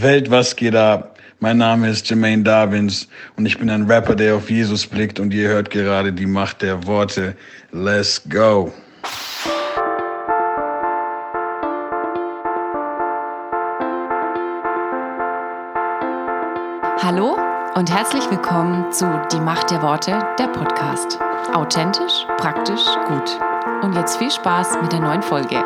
Welt, was geht ab? Mein Name ist Jermaine Darvins und ich bin ein Rapper, der auf Jesus blickt und ihr hört gerade die Macht der Worte. Let's go! Hallo und herzlich willkommen zu Die Macht der Worte, der Podcast. Authentisch, praktisch, gut. Und jetzt viel Spaß mit der neuen Folge.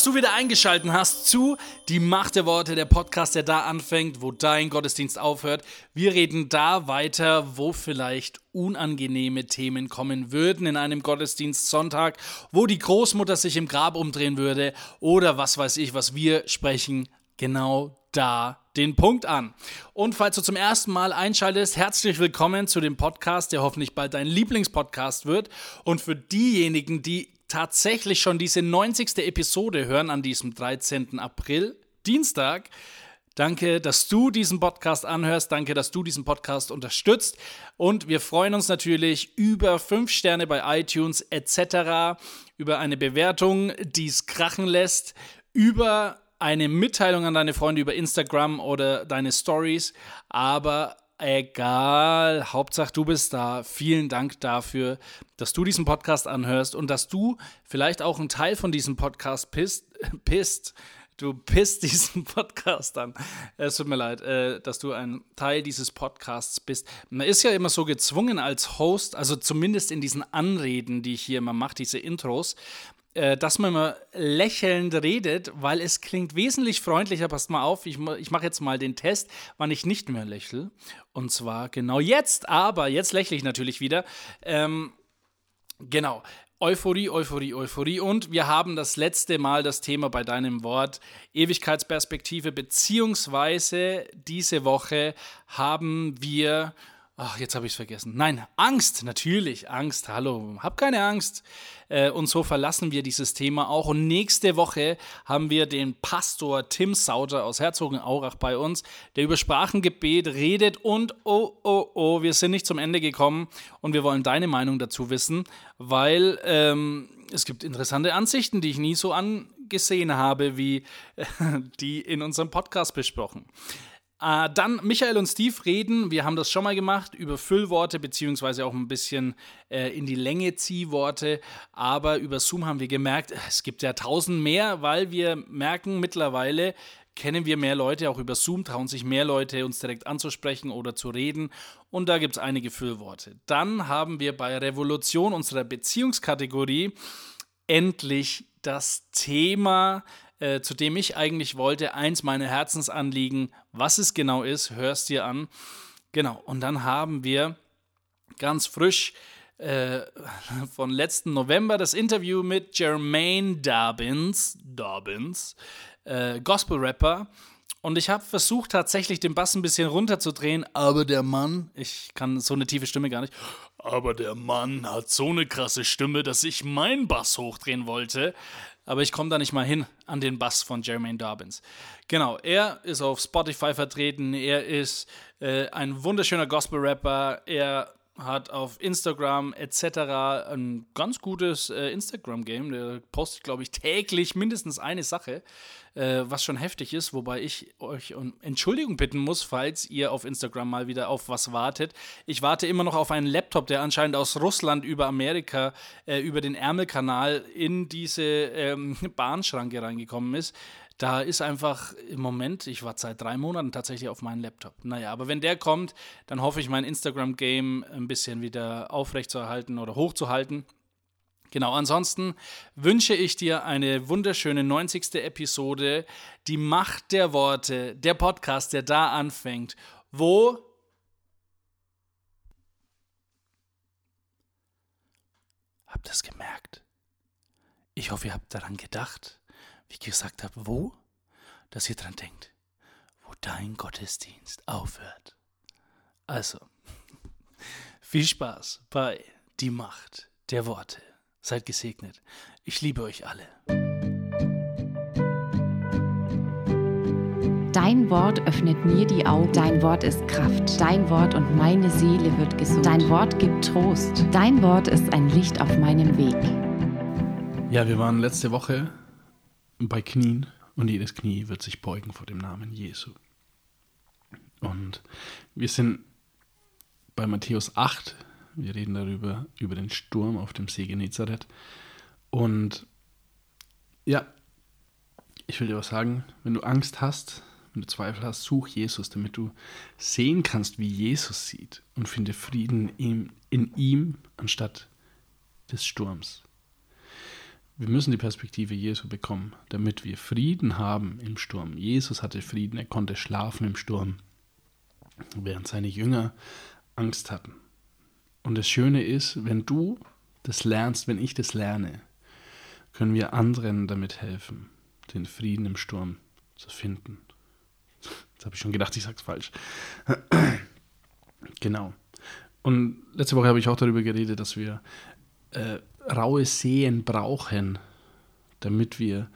Dass du wieder eingeschaltet hast zu Die Macht der Worte, der Podcast, der da anfängt, wo dein Gottesdienst aufhört. Wir reden da weiter, wo vielleicht unangenehme Themen kommen würden in einem Gottesdienst Sonntag, wo die Großmutter sich im Grab umdrehen würde oder was weiß ich, was wir sprechen, genau da den Punkt an. Und falls du zum ersten Mal einschaltest, herzlich willkommen zu dem Podcast, der hoffentlich bald dein Lieblingspodcast wird. Und für diejenigen, die tatsächlich schon diese 90. Episode hören an diesem 13. April, Dienstag. Danke, dass du diesen Podcast anhörst. Danke, dass du diesen Podcast unterstützt. Und wir freuen uns natürlich über 5 Sterne bei iTunes etc., über eine Bewertung, die es krachen lässt, über eine Mitteilung an deine Freunde über Instagram oder deine Stories. Aber egal, Hauptsache du bist da. Vielen Dank dafür, dass du diesen Podcast anhörst und dass du vielleicht auch ein Teil von diesem Podcast bist. pisst. Du pisst diesen Podcast an. Es tut mir leid, äh, dass du ein Teil dieses Podcasts bist. Man ist ja immer so gezwungen als Host, also zumindest in diesen Anreden, die ich hier immer mache, diese Intros, äh, dass man immer lächelnd redet, weil es klingt wesentlich freundlicher. Passt mal auf, ich, ich mache jetzt mal den Test, wann ich nicht mehr lächle. Und zwar genau jetzt, aber jetzt lächle ich natürlich wieder. Ähm, genau. Euphorie, Euphorie, Euphorie. Und wir haben das letzte Mal das Thema bei deinem Wort Ewigkeitsperspektive, beziehungsweise diese Woche haben wir Ach, jetzt habe ich es vergessen. Nein, Angst, natürlich, Angst, hallo, hab keine Angst. Äh, und so verlassen wir dieses Thema auch. Und nächste Woche haben wir den Pastor Tim Sauter aus Herzogenaurach bei uns, der über Sprachengebet redet. Und oh, oh, oh, wir sind nicht zum Ende gekommen und wir wollen deine Meinung dazu wissen, weil ähm, es gibt interessante Ansichten, die ich nie so angesehen habe, wie äh, die in unserem Podcast besprochen. Äh, dann Michael und Steve reden, wir haben das schon mal gemacht, über Füllworte beziehungsweise auch ein bisschen äh, in die Länge Ziehworte. Aber über Zoom haben wir gemerkt, es gibt ja tausend mehr, weil wir merken mittlerweile, kennen wir mehr Leute auch über Zoom, trauen sich mehr Leute, uns direkt anzusprechen oder zu reden. Und da gibt es einige Füllworte. Dann haben wir bei Revolution unserer Beziehungskategorie endlich das Thema äh, zu dem ich eigentlich wollte, eins meiner Herzensanliegen, was es genau ist, hörst dir an. Genau, und dann haben wir ganz frisch äh, von letzten November das Interview mit Jermaine Dobbins, Dobbins, äh, Gospel-Rapper. Und ich habe versucht, tatsächlich den Bass ein bisschen runterzudrehen, aber der Mann, ich kann so eine tiefe Stimme gar nicht, aber der Mann hat so eine krasse Stimme, dass ich meinen Bass hochdrehen wollte aber ich komme da nicht mal hin an den Bass von Jermaine Dobbins. Genau, er ist auf Spotify vertreten, er ist äh, ein wunderschöner Gospel-Rapper, er hat auf Instagram etc. ein ganz gutes äh, Instagram-Game. Der postet, glaube ich, täglich mindestens eine Sache, äh, was schon heftig ist, wobei ich euch um Entschuldigung bitten muss, falls ihr auf Instagram mal wieder auf was wartet. Ich warte immer noch auf einen Laptop, der anscheinend aus Russland über Amerika, äh, über den Ärmelkanal in diese ähm, Bahnschranke reingekommen ist. Da ist einfach im Moment, ich warte seit drei Monaten tatsächlich auf meinen Laptop. Naja, aber wenn der kommt, dann hoffe ich, mein Instagram-Game ein bisschen wieder aufrechtzuerhalten oder hochzuhalten. Genau, ansonsten wünsche ich dir eine wunderschöne 90. Episode, die Macht der Worte, der Podcast, der da anfängt, wo Habt ihr es gemerkt? Ich hoffe, ihr habt daran gedacht wie ich gesagt habe, wo? Dass ihr dran denkt, wo dein Gottesdienst aufhört. Also, viel Spaß bei Die Macht der Worte. Seid gesegnet. Ich liebe euch alle. Dein Wort öffnet mir die Augen. Dein Wort ist Kraft. Dein Wort und meine Seele wird gesund. Dein Wort gibt Trost. Dein Wort ist ein Licht auf meinem Weg. Ja, wir waren letzte Woche bei Knien und jedes Knie wird sich beugen vor dem Namen Jesu. Und wir sind bei Matthäus 8. Wir reden darüber, über den Sturm auf dem See Genezareth. Und ja, ich will dir was sagen, wenn du Angst hast, wenn du Zweifel hast, such Jesus, damit du sehen kannst, wie Jesus sieht und finde Frieden in, in ihm anstatt des Sturms. Wir müssen die Perspektive Jesu bekommen, damit wir Frieden haben im Sturm. Jesus hatte Frieden, er konnte schlafen im Sturm, während seine Jünger Angst hatten. Und das Schöne ist, wenn du das lernst, wenn ich das lerne, können wir anderen damit helfen, den Frieden im Sturm zu finden. Jetzt habe ich schon gedacht, ich sage es falsch. genau. Und letzte Woche habe ich auch darüber geredet, dass wir äh, raue Seen brauchen, damit wir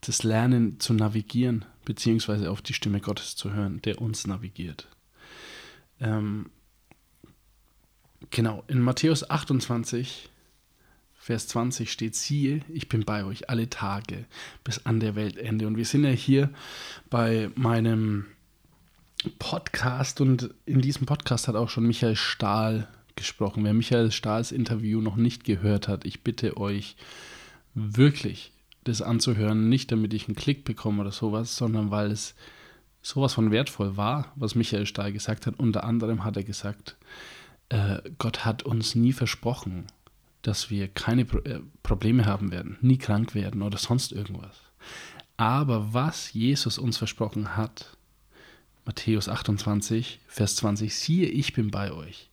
das lernen zu navigieren, beziehungsweise auf die Stimme Gottes zu hören, der uns navigiert. Ähm, genau, in Matthäus 28, Vers 20 steht, siehe, ich bin bei euch alle Tage bis an der Weltende. Und wir sind ja hier bei meinem Podcast und in diesem Podcast hat auch schon Michael Stahl gesprochen. Wer Michael Stahls Interview noch nicht gehört hat, ich bitte euch wirklich das anzuhören, nicht damit ich einen Klick bekomme oder sowas, sondern weil es sowas von wertvoll war, was Michael Stahl gesagt hat. Unter anderem hat er gesagt, äh, Gott hat uns nie versprochen, dass wir keine Pro äh, Probleme haben werden, nie krank werden oder sonst irgendwas. Aber was Jesus uns versprochen hat, Matthäus 28, Vers 20, siehe, ich bin bei euch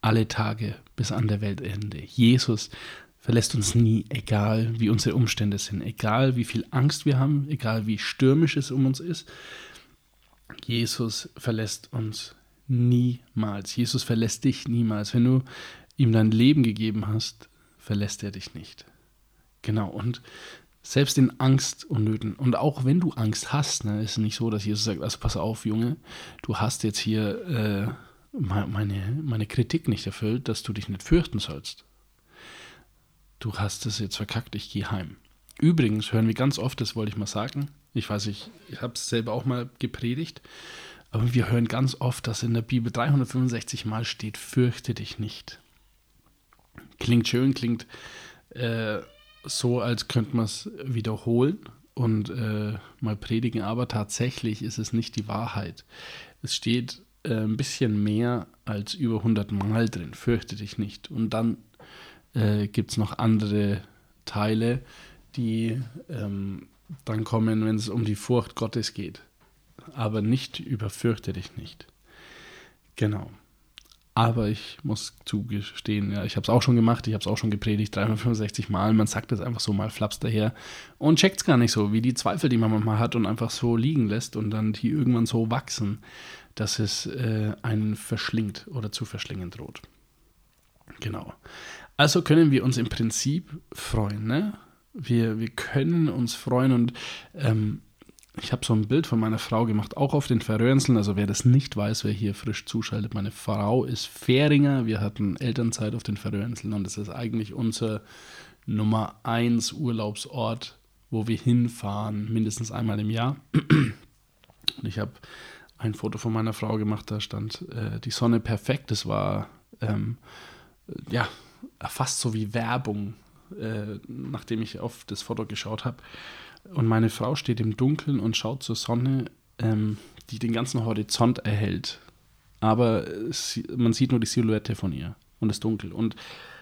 alle Tage bis an der Weltende. Jesus verlässt uns nie, egal wie unsere Umstände sind, egal wie viel Angst wir haben, egal wie stürmisch es um uns ist. Jesus verlässt uns niemals. Jesus verlässt dich niemals. Wenn du ihm dein Leben gegeben hast, verlässt er dich nicht. Genau, und selbst in Angst und Nöten. Und auch wenn du Angst hast, ne, ist es nicht so, dass Jesus sagt, also pass auf, Junge, du hast jetzt hier äh, meine, meine Kritik nicht erfüllt, dass du dich nicht fürchten sollst. Du hast es jetzt verkackt, ich gehe heim. Übrigens hören wir ganz oft, das wollte ich mal sagen, ich weiß, ich, ich habe es selber auch mal gepredigt, aber wir hören ganz oft, dass in der Bibel 365 Mal steht, fürchte dich nicht. Klingt schön, klingt äh, so, als könnte man es wiederholen und äh, mal predigen, aber tatsächlich ist es nicht die Wahrheit. Es steht äh, ein bisschen mehr als über 100 Mal drin, fürchte dich nicht. Und dann äh, gibt es noch andere Teile, die ähm, dann kommen, wenn es um die Furcht Gottes geht. Aber nicht über fürchte dich nicht. Genau. Aber ich muss zugestehen, ja, ich habe es auch schon gemacht, ich habe es auch schon gepredigt, 365 Mal. Man sagt es einfach so mal flaps daher und checkt es gar nicht so, wie die Zweifel, die man manchmal hat und einfach so liegen lässt und dann die irgendwann so wachsen, dass es äh, einen verschlingt oder zu verschlingen droht. Genau. Also können wir uns im Prinzip freuen. Ne? Wir, wir können uns freuen und ähm, ich habe so ein Bild von meiner Frau gemacht, auch auf den Färöerinseln. Also wer das nicht weiß, wer hier frisch zuschaltet, meine Frau ist Fähringer. Wir hatten Elternzeit auf den Färöerinseln und das ist eigentlich unser Nummer 1 Urlaubsort, wo wir hinfahren, mindestens einmal im Jahr. Und ich habe ein Foto von meiner Frau gemacht, da stand äh, die Sonne perfekt. Das war ähm, ja fast so wie Werbung, äh, nachdem ich auf das Foto geschaut habe. Und meine Frau steht im Dunkeln und schaut zur Sonne, ähm, die den ganzen Horizont erhält. Aber sie, man sieht nur die Silhouette von ihr und das Dunkel. Und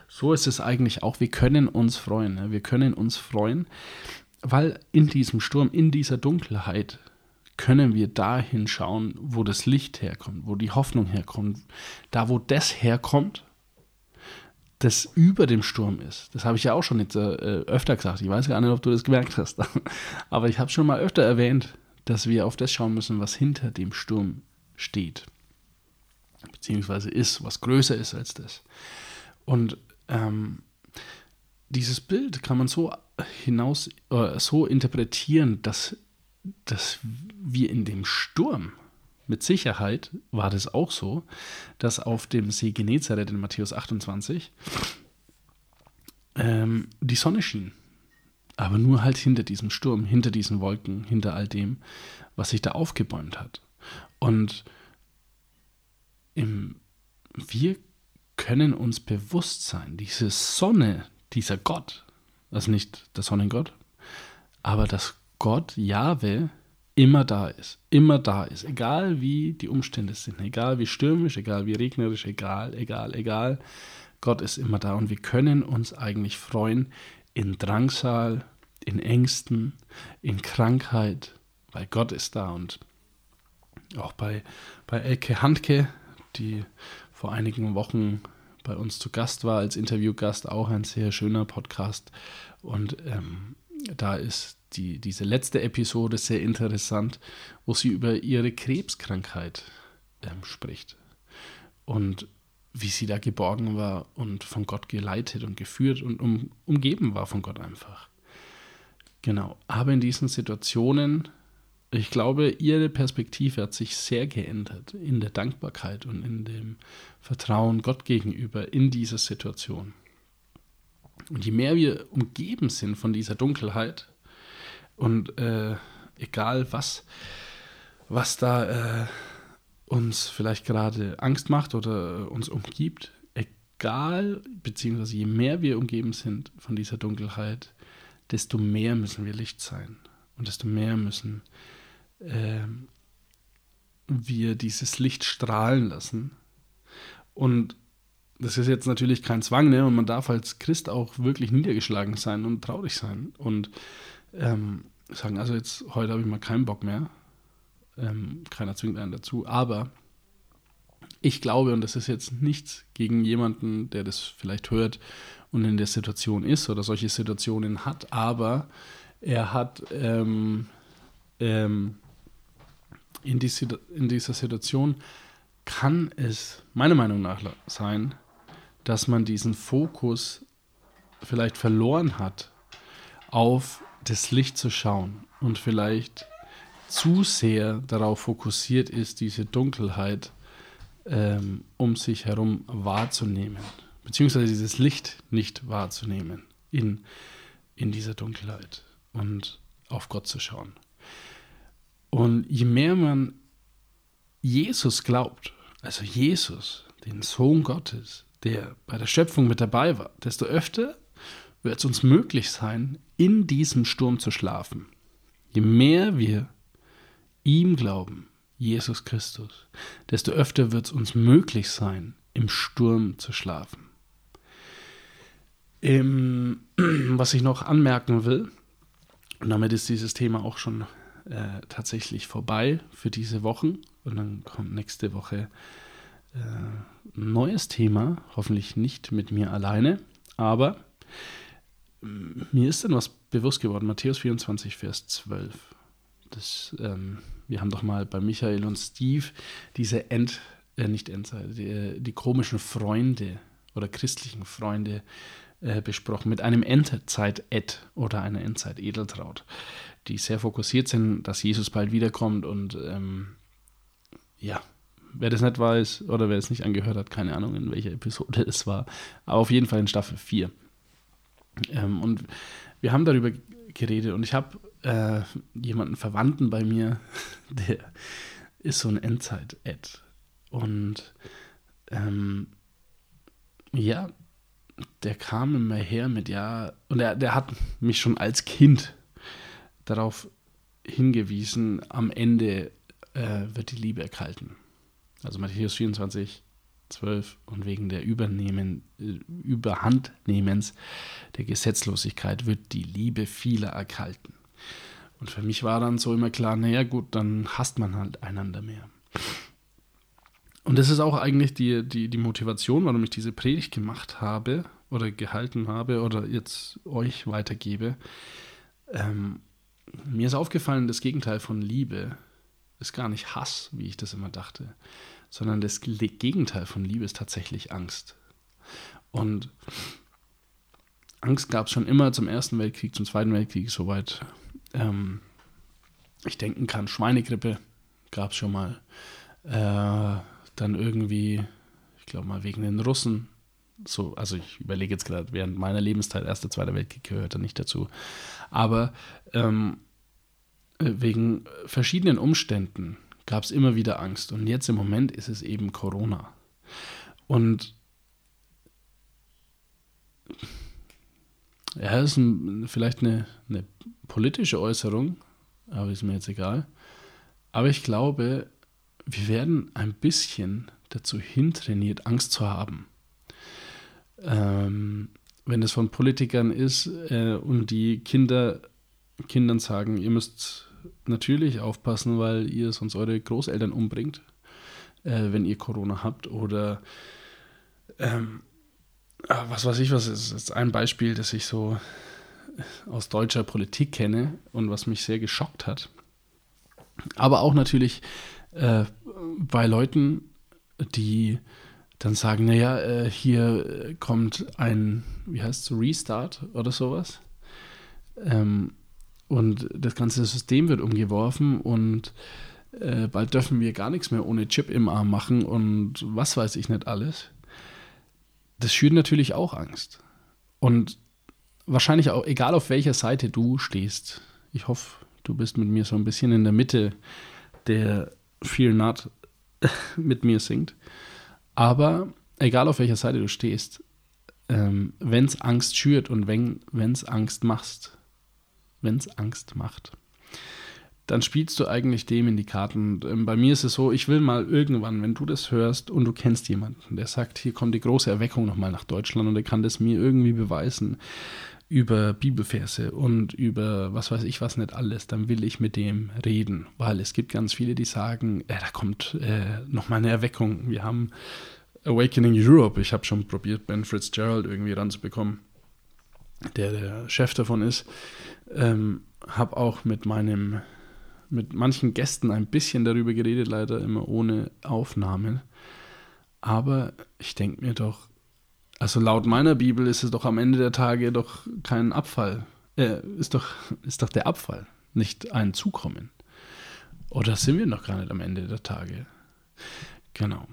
so ist es eigentlich auch. Wir können uns freuen. Ne? Wir können uns freuen, weil in diesem Sturm, in dieser Dunkelheit, können wir dahin schauen, wo das Licht herkommt, wo die Hoffnung herkommt. Da, wo das herkommt, das über dem Sturm ist. Das habe ich ja auch schon jetzt, äh, öfter gesagt. Ich weiß gar nicht, ob du das gemerkt hast. Aber ich habe schon mal öfter erwähnt, dass wir auf das schauen müssen, was hinter dem Sturm steht. Beziehungsweise ist, was größer ist als das. Und ähm, dieses Bild kann man so hinaus, äh, so interpretieren, dass, dass wir in dem Sturm, mit Sicherheit war das auch so, dass auf dem See Genezareth in Matthäus 28 ähm, die Sonne schien. Aber nur halt hinter diesem Sturm, hinter diesen Wolken, hinter all dem, was sich da aufgebäumt hat. Und im, wir können uns bewusst sein, diese Sonne, dieser Gott, also nicht der Sonnengott, aber dass Gott, Jahwe, immer da ist, immer da ist, egal wie die Umstände sind, egal wie stürmisch, egal wie regnerisch, egal, egal, egal, Gott ist immer da. Und wir können uns eigentlich freuen in Drangsal, in Ängsten, in Krankheit, weil Gott ist da. Und auch bei, bei Elke Handke, die vor einigen Wochen bei uns zu Gast war, als Interviewgast, auch ein sehr schöner Podcast. Und ähm, da ist die, diese letzte Episode sehr interessant, wo sie über ihre Krebskrankheit ähm, spricht. Und wie sie da geborgen war und von Gott geleitet und geführt und um, umgeben war von Gott einfach. Genau. Aber in diesen Situationen, ich glaube, ihre Perspektive hat sich sehr geändert in der Dankbarkeit und in dem Vertrauen Gott gegenüber in dieser Situation. Und je mehr wir umgeben sind von dieser Dunkelheit und äh, egal was, was da äh, uns vielleicht gerade Angst macht oder uns umgibt, egal, beziehungsweise je mehr wir umgeben sind von dieser Dunkelheit, desto mehr müssen wir Licht sein und desto mehr müssen äh, wir dieses Licht strahlen lassen. Und das ist jetzt natürlich kein Zwang, ne? Und man darf als Christ auch wirklich niedergeschlagen sein und traurig sein und ähm, sagen, also jetzt heute habe ich mal keinen Bock mehr. Ähm, keiner zwingt einen dazu. Aber ich glaube, und das ist jetzt nichts gegen jemanden, der das vielleicht hört und in der Situation ist oder solche Situationen hat, aber er hat ähm, ähm, in, die, in dieser Situation kann es meiner Meinung nach sein, dass man diesen Fokus vielleicht verloren hat, auf das Licht zu schauen und vielleicht zu sehr darauf fokussiert ist, diese Dunkelheit ähm, um sich herum wahrzunehmen, beziehungsweise dieses Licht nicht wahrzunehmen in, in dieser Dunkelheit und auf Gott zu schauen. Und je mehr man Jesus glaubt, also Jesus, den Sohn Gottes, der bei der Schöpfung mit dabei war, desto öfter wird es uns möglich sein, in diesem Sturm zu schlafen. Je mehr wir ihm glauben, Jesus Christus, desto öfter wird es uns möglich sein, im Sturm zu schlafen. Ähm, was ich noch anmerken will, und damit ist dieses Thema auch schon äh, tatsächlich vorbei für diese Wochen, und dann kommt nächste Woche äh, ein neues Thema, hoffentlich nicht mit mir alleine, aber mir ist dann was bewusst geworden, Matthäus 24, Vers 12. Das, ähm, wir haben doch mal bei Michael und Steve diese End, äh, nicht Endzeit, die, die, komischen Freunde oder christlichen Freunde äh, besprochen mit einem Endzeit-Ed oder einer Endzeit-Edeltraut, die sehr fokussiert sind, dass Jesus bald wiederkommt und ähm, ja, wer das nicht weiß oder wer es nicht angehört hat, keine Ahnung, in welcher Episode es war, aber auf jeden Fall in Staffel 4. Ähm, und wir haben darüber geredet und ich habe äh, jemanden Verwandten bei mir, der ist so ein Endzeit-Ad. Und ähm, ja, der kam immer her mit, ja, und er, der hat mich schon als Kind darauf hingewiesen, am Ende äh, wird die Liebe erkalten. Also Matthäus 24, 12 und wegen der Übernehmen, äh, Überhandnehmens der Gesetzlosigkeit wird die Liebe vieler erkalten. Und für mich war dann so immer klar, naja gut, dann hasst man halt einander mehr. Und das ist auch eigentlich die, die, die Motivation, warum ich diese Predigt gemacht habe oder gehalten habe oder jetzt euch weitergebe. Ähm, mir ist aufgefallen, das Gegenteil von Liebe ist gar nicht Hass, wie ich das immer dachte, sondern das Gegenteil von Liebe ist tatsächlich Angst. Und Angst gab es schon immer zum Ersten Weltkrieg, zum Zweiten Weltkrieg, soweit ähm, ich denken kann. Schweinegrippe gab es schon mal. Äh, dann irgendwie, ich glaube mal wegen den Russen. So, also ich überlege jetzt gerade, während meiner Lebenszeit, Erster, Zweiter Weltkrieg gehört da nicht dazu. Aber ähm, äh, wegen verschiedenen Umständen gab es immer wieder Angst. Und jetzt im Moment ist es eben Corona. Und ja, das ist ein, vielleicht eine, eine politische Äußerung, aber ist mir jetzt egal. Aber ich glaube, wir werden ein bisschen dazu hintrainiert, Angst zu haben. Ähm, wenn es von Politikern ist äh, und die Kinder Kindern sagen, ihr müsst natürlich aufpassen, weil ihr sonst eure Großeltern umbringt, äh, wenn ihr Corona habt oder ähm, ah, was weiß ich, was ist, ist ein Beispiel, das ich so aus deutscher Politik kenne und was mich sehr geschockt hat. Aber auch natürlich äh, bei Leuten, die dann sagen, naja, äh, hier kommt ein, wie heißt es, Restart oder sowas. Ähm, und das ganze System wird umgeworfen und äh, bald dürfen wir gar nichts mehr ohne Chip im Arm machen und was weiß ich nicht alles. Das schürt natürlich auch Angst. Und wahrscheinlich auch, egal auf welcher Seite du stehst, ich hoffe, du bist mit mir so ein bisschen in der Mitte, der Fear Not mit mir singt. Aber egal auf welcher Seite du stehst, ähm, wenn es Angst schürt und wenn es Angst machst, wenn es Angst macht, dann spielst du eigentlich dem in die Karten. Ähm, bei mir ist es so, ich will mal irgendwann, wenn du das hörst und du kennst jemanden, der sagt, hier kommt die große Erweckung nochmal nach Deutschland und der kann das mir irgendwie beweisen, über Bibelverse und über was weiß ich was nicht alles, dann will ich mit dem reden, weil es gibt ganz viele, die sagen, äh, da kommt äh, noch mal eine Erweckung. Wir haben Awakening Europe. Ich habe schon probiert, Ben Fitzgerald irgendwie ranzubekommen, der der Chef davon ist. Ähm, habe auch mit meinem mit manchen Gästen ein bisschen darüber geredet, leider immer ohne Aufnahmen. Aber ich denke mir doch, also laut meiner Bibel ist es doch am Ende der Tage doch kein Abfall. Äh, ist, doch, ist doch der Abfall, nicht ein Zukommen. Oder sind wir noch gar nicht am Ende der Tage? Genau.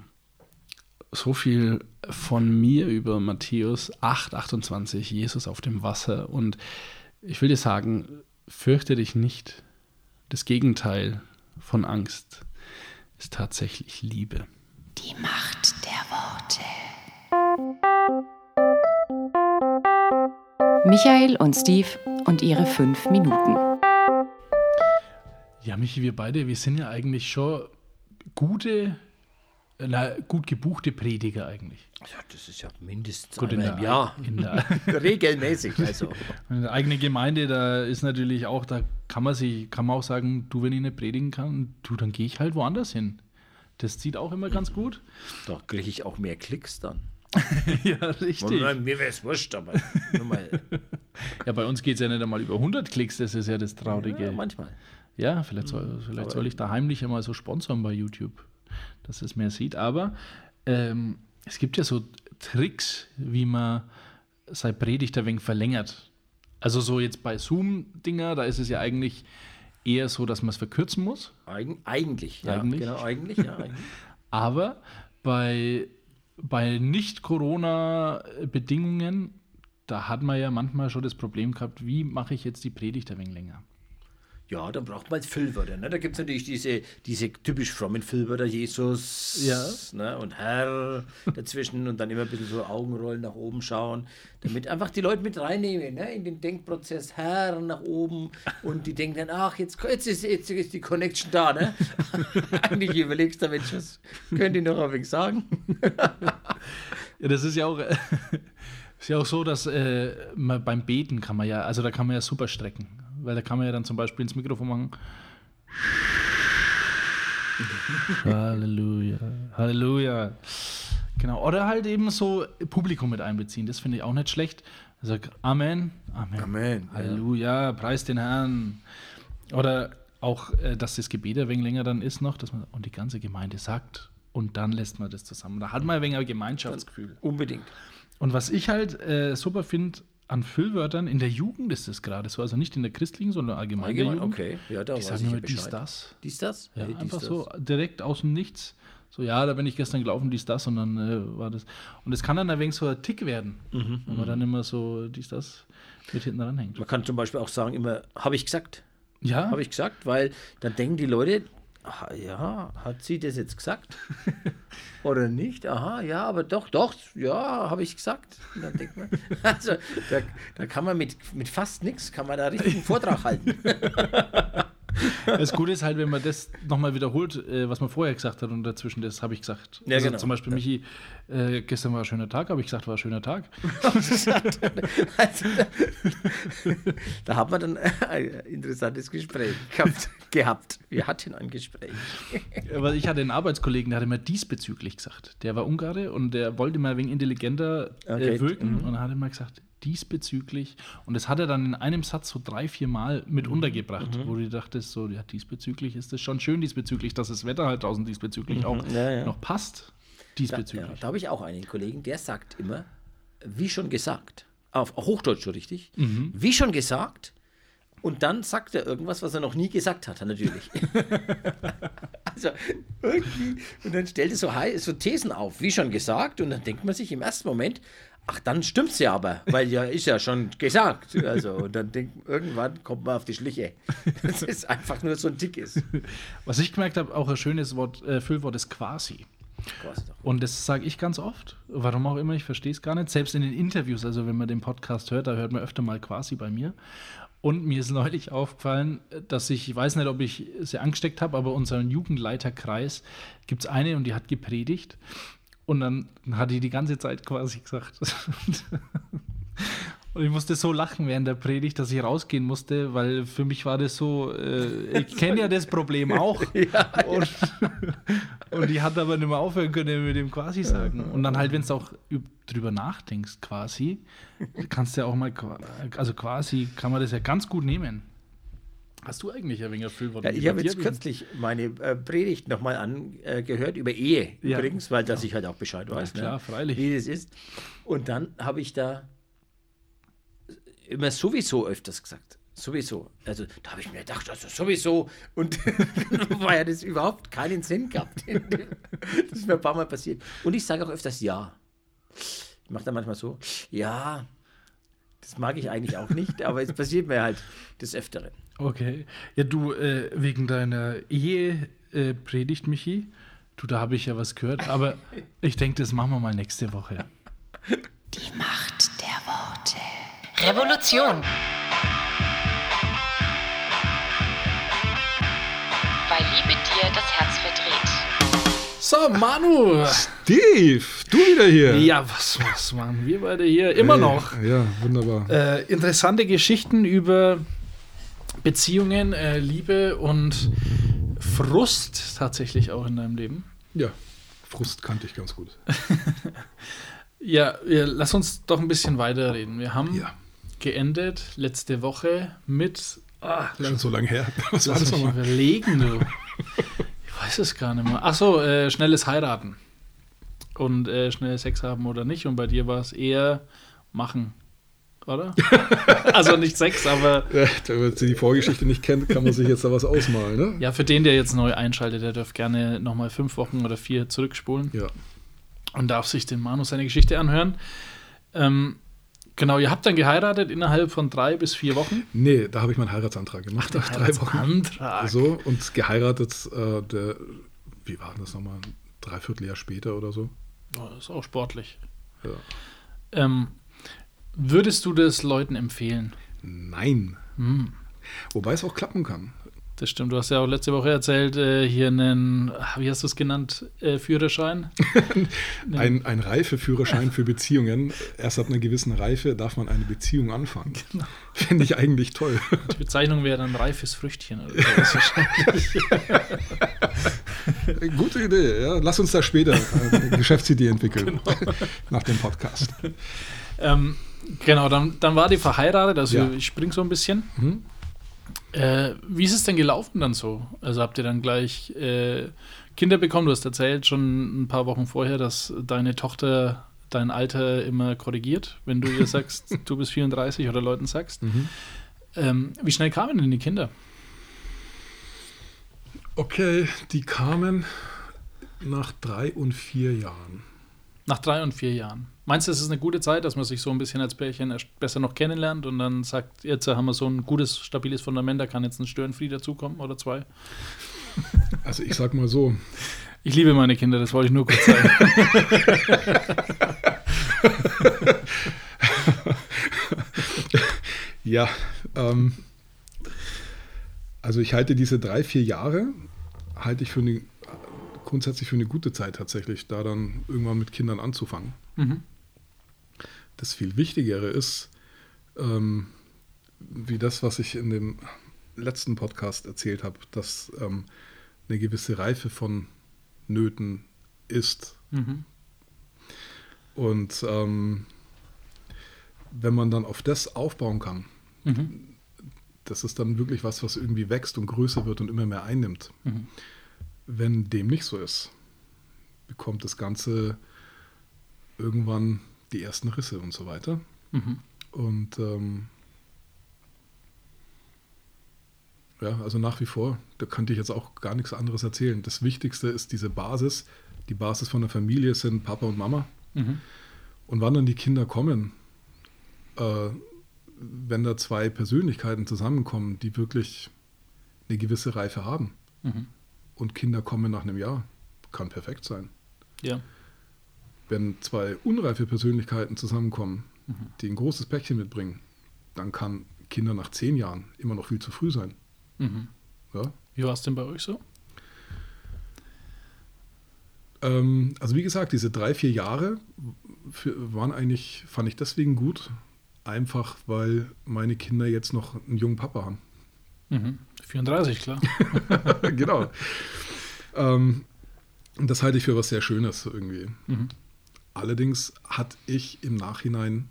So viel von mir über Matthäus 8, 28, Jesus auf dem Wasser. Und ich will dir sagen, fürchte dich nicht. Das Gegenteil von Angst ist tatsächlich Liebe. Die Macht der Worte. Michael und Steve und ihre fünf Minuten. Ja, Michi, wir beide, wir sind ja eigentlich schon gute, na, gut gebuchte Prediger eigentlich. Ja, das ist ja mindestens Gut, in einmal der, im Jahr. in der, Regelmäßig. Also. in der eigenen Gemeinde, da ist natürlich auch, da kann man sich, kann man auch sagen, du, wenn ich nicht predigen kann, du, dann gehe ich halt woanders hin. Das zieht auch immer ganz gut. Da kriege ich auch mehr Klicks dann. ja, richtig. Und mir wäre es wurscht, aber nur mal, Ja, bei uns geht es ja nicht einmal über 100 Klicks, das ist ja das Traurige. ja, manchmal. Ja, vielleicht soll, vielleicht soll ich da heimlich einmal so sponsern bei YouTube, dass es mehr sieht. Aber ähm, es gibt ja so Tricks, wie man sein Predigt ein wenig verlängert. Also so jetzt bei Zoom-Dinger, da ist es ja eigentlich eher so, dass man es verkürzen muss. Eig eigentlich, ja. Eigentlich? Genau, eigentlich, ja. Eigentlich. Aber bei, bei Nicht-Corona-Bedingungen, da hat man ja manchmal schon das Problem gehabt, wie mache ich jetzt die Predigt ein wenig länger? Ja, dann braucht man Füllwörter. Ne? Da gibt es natürlich diese, diese typisch frommen Füllwörter, Jesus Ja. ne? und Herr dazwischen und dann immer ein bisschen so Augenrollen nach oben schauen, damit einfach die Leute mit reinnehmen ne? in den Denkprozess Herr nach oben und die denken dann, ach, jetzt, jetzt, ist, jetzt ist die Connection da. Ne? Eigentlich überlegst du, Mensch, was könnt ihr noch ein wenig sagen? Ja, das ist ja auch, ist ja auch so, dass äh, man beim Beten kann man ja, also da kann man ja super strecken. Weil da kann man ja dann zum Beispiel ins Mikrofon machen. Halleluja, Halleluja. Genau. Oder halt eben so Publikum mit einbeziehen. Das finde ich auch nicht schlecht. Also Amen, Amen. Amen, ja. Halleluja, preis den Herrn. Oder auch, äh, dass das Gebet ein wenig länger dann ist noch, dass man und die ganze Gemeinde sagt und dann lässt man das zusammen. Da hat man ein wenig ein Gemeinschaftsgefühl. Unbedingt. Und was ich halt äh, super finde an Füllwörtern in der Jugend ist es gerade so, also nicht in der christlichen, sondern allgemein, in der Allgemein, Jugend. okay. Ja, da Die sagen ich immer dies, das. Dies, das? Ja, Hey, dies, einfach das. so direkt aus dem Nichts. So, ja, da bin ich gestern gelaufen, dies, das, und dann äh, war das. Und es kann dann ein wenig so ein Tick werden, Mhm, wenn man dann immer so dies, das mit hinten ranhängt. Man kann zum Beispiel auch sagen, immer, habe ich gesagt. Ja, Habe ich gesagt, weil dann denken die Leute, ja, hat sie das jetzt gesagt? Oder nicht? Aha, ja, aber doch, doch, ja, habe ich gesagt. Man, also da, da kann man mit, mit fast nichts, kann man da richtig einen Vortrag halten. Das Gute ist halt, wenn man das nochmal wiederholt, äh, was man vorher gesagt hat und dazwischen das habe ich gesagt. Ja, also genau. Zum Beispiel, Michi, äh, gestern war ein schöner Tag, habe ich gesagt, war ein schöner Tag. Also, da hat man dann ein interessantes Gespräch gehabt. gehabt. Wir hatten ein Gespräch. Aber ich hatte einen Arbeitskollegen, der hat immer diesbezüglich gesagt. Der war Ungare und der wollte mal wenig intelligenter Okay, äh, wirken mhm. und hat immer gesagt, diesbezüglich. Und das hat er dann in einem Satz so drei, vier Mal mit Mhm. untergebracht, wo du dachtest, so, ja, diesbezüglich ist das schon schön diesbezüglich, dass das Wetter halt draußen diesbezüglich auch Mhm. Ja, ja. noch passt. Da, Diesbezüglich. ja, da habe ich auch einen Kollegen, der sagt immer, wie schon gesagt, auf Hochdeutsch so richtig, wie schon gesagt, und dann sagt er irgendwas, was er noch nie gesagt hat, natürlich. also irgendwie, und dann stellt er so, so Thesen auf, wie schon gesagt, und dann denkt man sich im ersten Moment, ach, dann stimmt's ja aber, weil ja ist ja schon gesagt. Also, und dann denkt irgendwann kommt man auf die Schliche. Das ist einfach nur so ein Tick ist. Was ich gemerkt habe, auch ein schönes Wort, äh, Füllwort ist quasi. Und das sage ich ganz oft. Warum auch immer, ich verstehe es gar nicht. Selbst in den Interviews, also wenn man den Podcast hört, da hört man öfter mal quasi bei mir. Und mir ist neulich aufgefallen, dass ich, ich weiß nicht, ob ich sie angesteckt habe, aber unseren Jugendleiterkreis gibt es eine und die hat gepredigt. Und dann hat die die ganze Zeit quasi gesagt. Und ich musste so lachen während der Predigt, dass ich rausgehen musste, weil für mich war das so, äh, ich kenne ja das Problem auch. und, und die hat aber nicht mehr aufhören können mit dem quasi sagen. Und dann halt, wenn du auch üb- drüber nachdenkst, quasi, kannst du ja auch mal, also quasi kann man das ja ganz gut nehmen. Hast du eigentlich ein wenig Füllwort? Ja, ich habe jetzt kürzlich meine äh, Predigt nochmal angehört über Ehe Ja. übrigens, weil dass ich halt auch Bescheid weiß, klar, ne, freilich. wie das ist. Und dann habe ich da immer sowieso öfters gesagt. Sowieso. Also da habe ich mir gedacht, also sowieso. Und weil ja das überhaupt keinen Sinn gehabt. das ist mir ein paar Mal passiert. Und ich sage auch öfters ja. Ich mache dann manchmal so, ja. Das mag ich eigentlich auch nicht, aber es passiert mir halt des Öfteren. Okay. Ja, du, äh, wegen deiner Ehe-Predigt, Michi, du, da habe ich ja was gehört, aber ich denke, das machen wir mal nächste Woche. Die Macht der Worte. Revolution. Weil Liebe dir das Herz verdreht. So, Manu. Steve, du wieder hier. Ja, was, was machen wir beide hier? Immer noch. Ja, wunderbar. Äh, interessante Geschichten über Beziehungen, äh, Liebe und Frust tatsächlich auch in deinem Leben. Ja, Frust kannte ich ganz gut. Ja, lass uns doch ein bisschen weiterreden. Wir haben Ja. Geendet letzte Woche mit. Ah, Schon so lange her. Was war das nochmal? überlegen, du. Ich weiß es gar nicht mehr. Ach so, äh, schnelles Heiraten. Und äh, schnell Sex haben oder nicht. Und bei dir war es eher machen. Oder? also nicht Sex, aber Ja, wenn man die Vorgeschichte nicht kennt, kann man sich jetzt da was ausmalen, ne? ja, für den, der jetzt neu einschaltet, der darf gerne nochmal fünf Wochen oder vier zurückspulen. Ja. und darf sich den Manu seine Geschichte anhören. Ähm, genau, ihr habt dann geheiratet innerhalb von drei bis vier Wochen. Nee, da habe ich meinen Heiratsantrag gemacht nach drei Wochen. Antrag. So, und geheiratet, äh, der, wie war das nochmal? Ein Dreivierteljahr später oder so. Oh, das ist auch sportlich. Ja. Ähm, würdest du das Leuten empfehlen? Nein. Hm, Wobei es auch klappen kann. Das stimmt. Du hast ja auch letzte Woche erzählt, äh, hier einen, ach, wie hast du es genannt, äh, Führerschein. Ein, ein Reifeführerschein für Beziehungen. Erst ab einer gewissen Reife darf man eine Beziehung anfangen. Genau. Finde ich eigentlich toll. Die Bezeichnung wäre dann reifes Früchtchen. Oder wahrscheinlich. Gute Idee, ja. Lass uns da später äh, eine Geschäftsidee entwickeln. Genau. Nach dem Podcast. ähm, genau, dann, dann war die verheiratet. Also Ja. ich spring so ein bisschen. Mhm. Äh, wie ist es denn gelaufen dann so? Also habt ihr dann gleich äh, Kinder bekommen? Du hast erzählt schon ein paar Wochen vorher, dass deine Tochter dein Alter immer korrigiert, wenn du ihr sagst, du bist 34 oder Leuten sagst. Ähm, wie schnell kamen denn die Kinder? Okay, die kamen nach drei und vier Jahren. Nach drei und vier Jahren. Meinst du, es ist eine gute Zeit, dass man sich so ein bisschen als Pärchen besser noch kennenlernt und dann sagt, jetzt haben wir so ein gutes, stabiles Fundament, da kann jetzt ein Störenfried dazukommen oder zwei? Also ich sag mal so, Ich liebe meine Kinder, das wollte ich nur kurz sagen. ja, ähm, also ich halte diese drei, vier Jahre, halte ich für eine, grundsätzlich für eine gute Zeit tatsächlich, da dann irgendwann mit Kindern anzufangen. Mhm. Das viel Wichtigere ist, ähm, wie das, was ich in dem letzten Podcast erzählt habe, dass ähm, eine gewisse Reife von Nöten ist. Mhm. Und ähm, wenn man dann auf das aufbauen kann, Mhm. das ist dann wirklich was, was irgendwie wächst und größer wird und immer mehr einnimmt. Mhm. Wenn dem nicht so ist, bekommt das Ganze irgendwann die ersten Risse und so weiter. Mhm. Und ähm, ja, also nach wie vor, da könnte ich jetzt auch gar nichts anderes erzählen. Das Wichtigste ist diese Basis. Die Basis von der Familie sind Papa und Mama. Mhm. Und wann dann die Kinder kommen, äh, wenn da zwei Persönlichkeiten zusammenkommen, die wirklich eine gewisse Reife haben Mhm. Und Kinder kommen nach einem Jahr, kann perfekt sein. Ja. Wenn zwei unreife Persönlichkeiten zusammenkommen, Mhm. die ein großes Päckchen mitbringen, dann kann Kinder nach zehn Jahren immer noch viel zu früh sein. Mhm. Ja? Wie war es denn bei euch so? Ähm, also wie gesagt, diese drei, vier Jahre für, waren eigentlich, fand ich deswegen gut, einfach weil meine Kinder jetzt noch einen jungen Papa haben. Mhm. 34, klar. genau. Ähm, und das halte ich für was sehr Schönes irgendwie. Mhm. Allerdings hatte ich im Nachhinein,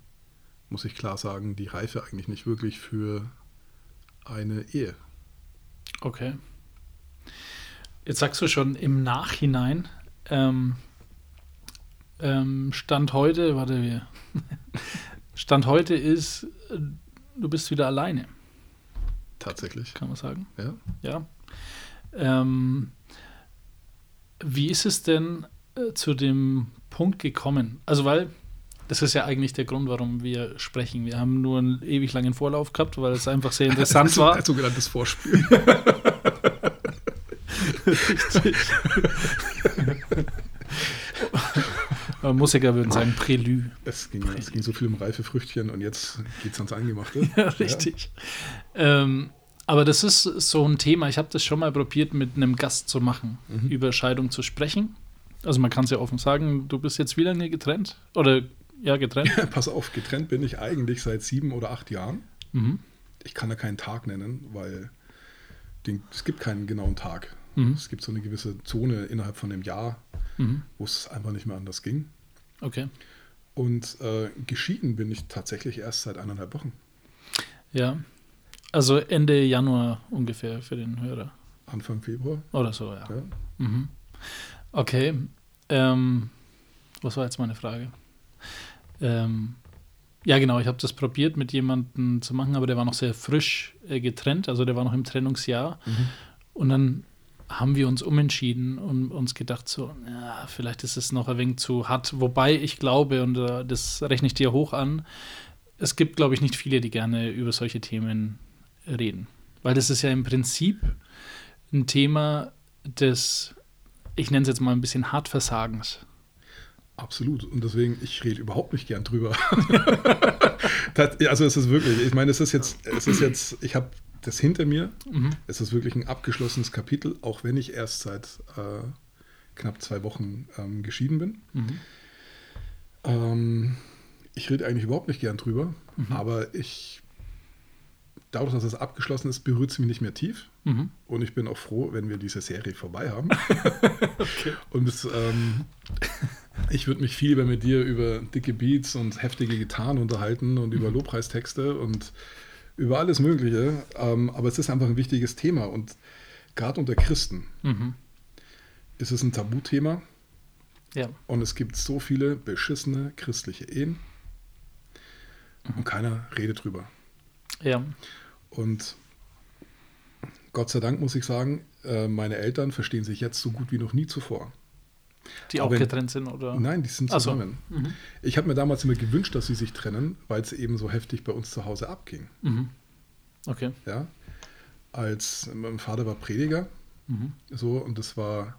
muss ich klar sagen, die Reife eigentlich nicht wirklich für eine Ehe. Okay. Jetzt sagst du schon im Nachhinein, ähm, ähm, Stand heute, warte, wir. Stand heute ist, äh, du bist wieder alleine, Tatsächlich. kann man sagen. Ja. Ja. Ähm, wie ist es denn äh, zu dem Punkt gekommen? Also, weil das ist ja eigentlich der Grund, warum wir sprechen. Wir haben nur einen ewig langen Vorlauf gehabt, weil es einfach sehr interessant war. Ein sogenanntes Vorspiel. Äh, Musiker würden sagen Prälü. Es ging, es ging so viel um reife Früchtchen und jetzt geht es ans Eingemachte. Ja, richtig. Ähm, aber das ist so ein Thema. Ich habe das schon mal probiert, mit einem Gast zu machen, über Scheidung zu sprechen. Also man kann es ja offen sagen, du bist jetzt wie lange getrennt? Oder ja, getrennt? Ja. Pass auf, getrennt bin ich eigentlich seit sieben oder acht Jahren. Mhm. Ich kann da keinen Tag nennen, weil den, es gibt keinen genauen Tag. Mhm. Es gibt so eine gewisse Zone innerhalb von einem Jahr, Mhm. wo es einfach nicht mehr anders ging. Okay. Und äh, geschieden bin ich tatsächlich erst seit eineinhalb Wochen. Ja. Also Ende Januar ungefähr für den Hörer. Anfang Februar. Oder so, ja. Ja. Mhm. Okay. Ähm, was war jetzt meine Frage? Ähm, ja, genau, ich habe das probiert mit jemandem zu machen, aber der war noch sehr frisch äh, getrennt, also der war noch im Trennungsjahr. Und dann haben wir uns umentschieden und uns gedacht, so, ja, vielleicht ist es noch ein wenig zu hart. Wobei ich glaube, und äh, das rechne ich dir hoch an, es gibt, glaube ich, nicht viele, die gerne über solche Themen reden. Weil das ist ja im Prinzip ein Thema des, ich nenne es jetzt mal ein bisschen Hartversagens. Absolut. Und deswegen, ich rede überhaupt nicht gern drüber. Das- also es ist wirklich, ich meine, es ist jetzt, es ist jetzt, ich habe das hinter mir. Es ist wirklich ein abgeschlossenes Kapitel, auch wenn ich erst seit äh, knapp zwei Wochen ähm, geschieden bin. Ähm, ich rede eigentlich überhaupt nicht gern drüber, aber ich, dadurch, dass es abgeschlossen ist, berührt es mich nicht mehr tief. Mhm. Und ich bin auch froh, wenn wir diese Serie vorbei haben. Und es, ähm, ich würde mich viel lieber mit dir über dicke Beats und heftige Gitarren unterhalten und über Lobpreistexte und über alles Mögliche. Ähm, aber es ist einfach ein wichtiges Thema. Und gerade unter Christen Mhm. ist es ein Tabuthema. Ja. Und es gibt so viele beschissene christliche Ehen und keiner redet drüber. Ja. Und Gott sei Dank muss ich sagen, äh, meine Eltern verstehen sich jetzt so gut wie noch nie zuvor. Die auch Aber- getrennt sind, oder? Nein, die sind Ach so. zusammen. Ich habe mir damals immer gewünscht, dass sie sich trennen, weil es eben so heftig bei uns zu Hause abging. Mhm. Okay. Ja? Als mein Vater war Prediger, Mhm. so und das war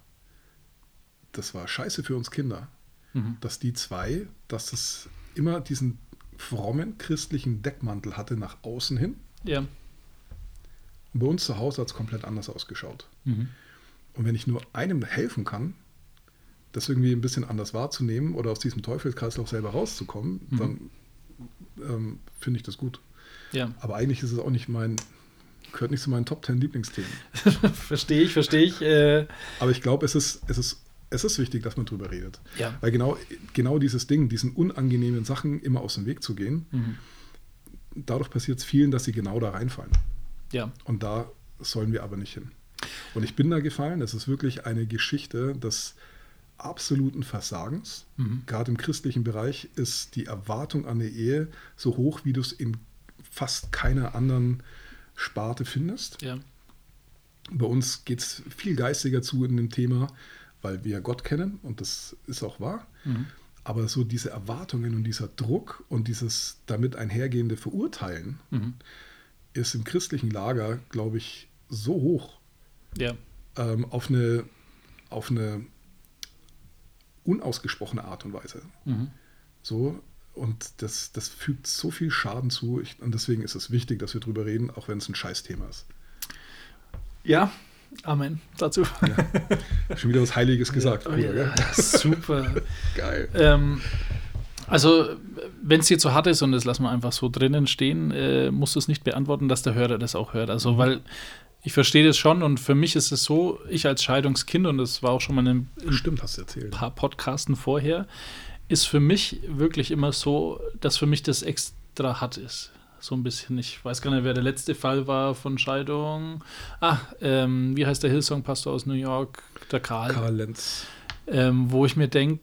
das war scheiße für uns Kinder, Mhm. dass die zwei, dass es immer diesen frommen christlichen Deckmantel hatte nach außen hin. Ja. Und bei uns zu Hause hat es komplett anders ausgeschaut. Mhm. Und wenn ich nur einem helfen kann, das irgendwie ein bisschen anders wahrzunehmen oder aus diesem Teufelskreislauf selber rauszukommen, Mhm. dann ähm, finde ich das gut. Ja. Aber eigentlich ist es auch nicht mein, gehört nicht zu meinen Top 10 Lieblingsthemen. verstehe ich, verstehe ich. Äh, Aber ich glaube, es ist, es, ist, es ist wichtig, dass man drüber redet. ja. Weil genau, genau dieses Ding, diesen unangenehmen Sachen immer aus dem Weg zu gehen, Mhm. dadurch passiert es vielen, dass sie genau da reinfallen. Ja. Und da sollen wir aber nicht hin. Und ich bin da gefallen. Es ist wirklich eine Geschichte des absoluten Versagens. Mhm. Gerade im christlichen Bereich ist die Erwartung an eine Ehe so hoch, wie du es in fast keiner anderen Sparte findest. Ja. Bei uns geht es viel geistiger zu in dem Thema, weil wir Gott kennen und das ist auch wahr. Mhm. Aber so diese Erwartungen und dieser Druck und dieses damit einhergehende Verurteilen Mhm. ist im christlichen Lager, glaube ich, so hoch Ja. ähm, auf, eine, auf eine unausgesprochene Art und Weise. Mhm. So, und das, das fügt so viel Schaden zu. Ich, und deswegen ist es wichtig, dass wir drüber reden, auch wenn es ein Scheißthema ist. Ja. Amen. Dazu. Schon wieder was Heiliges gesagt. Ja. gell? Super. Geil. Ähm, also, wenn es dir zu hart ist und das lassen wir einfach so drinnen stehen, äh, musst du es nicht beantworten, dass der Hörer das auch hört. Also, weil ich verstehe das schon und für mich ist es so, ich als Scheidungskind, und das war auch schon mal in einem Stimmt, hast du erzählt. paar Podcasten vorher, ist für mich wirklich immer so, dass für mich das extra hart ist. So ein bisschen. Ich weiß gar nicht, wer der letzte Fall war von Scheidung. Ah, ähm, wie heißt der Hillsong-Pastor aus New York? Der Karl. Karl Lenz. Ähm, wo ich mir denke,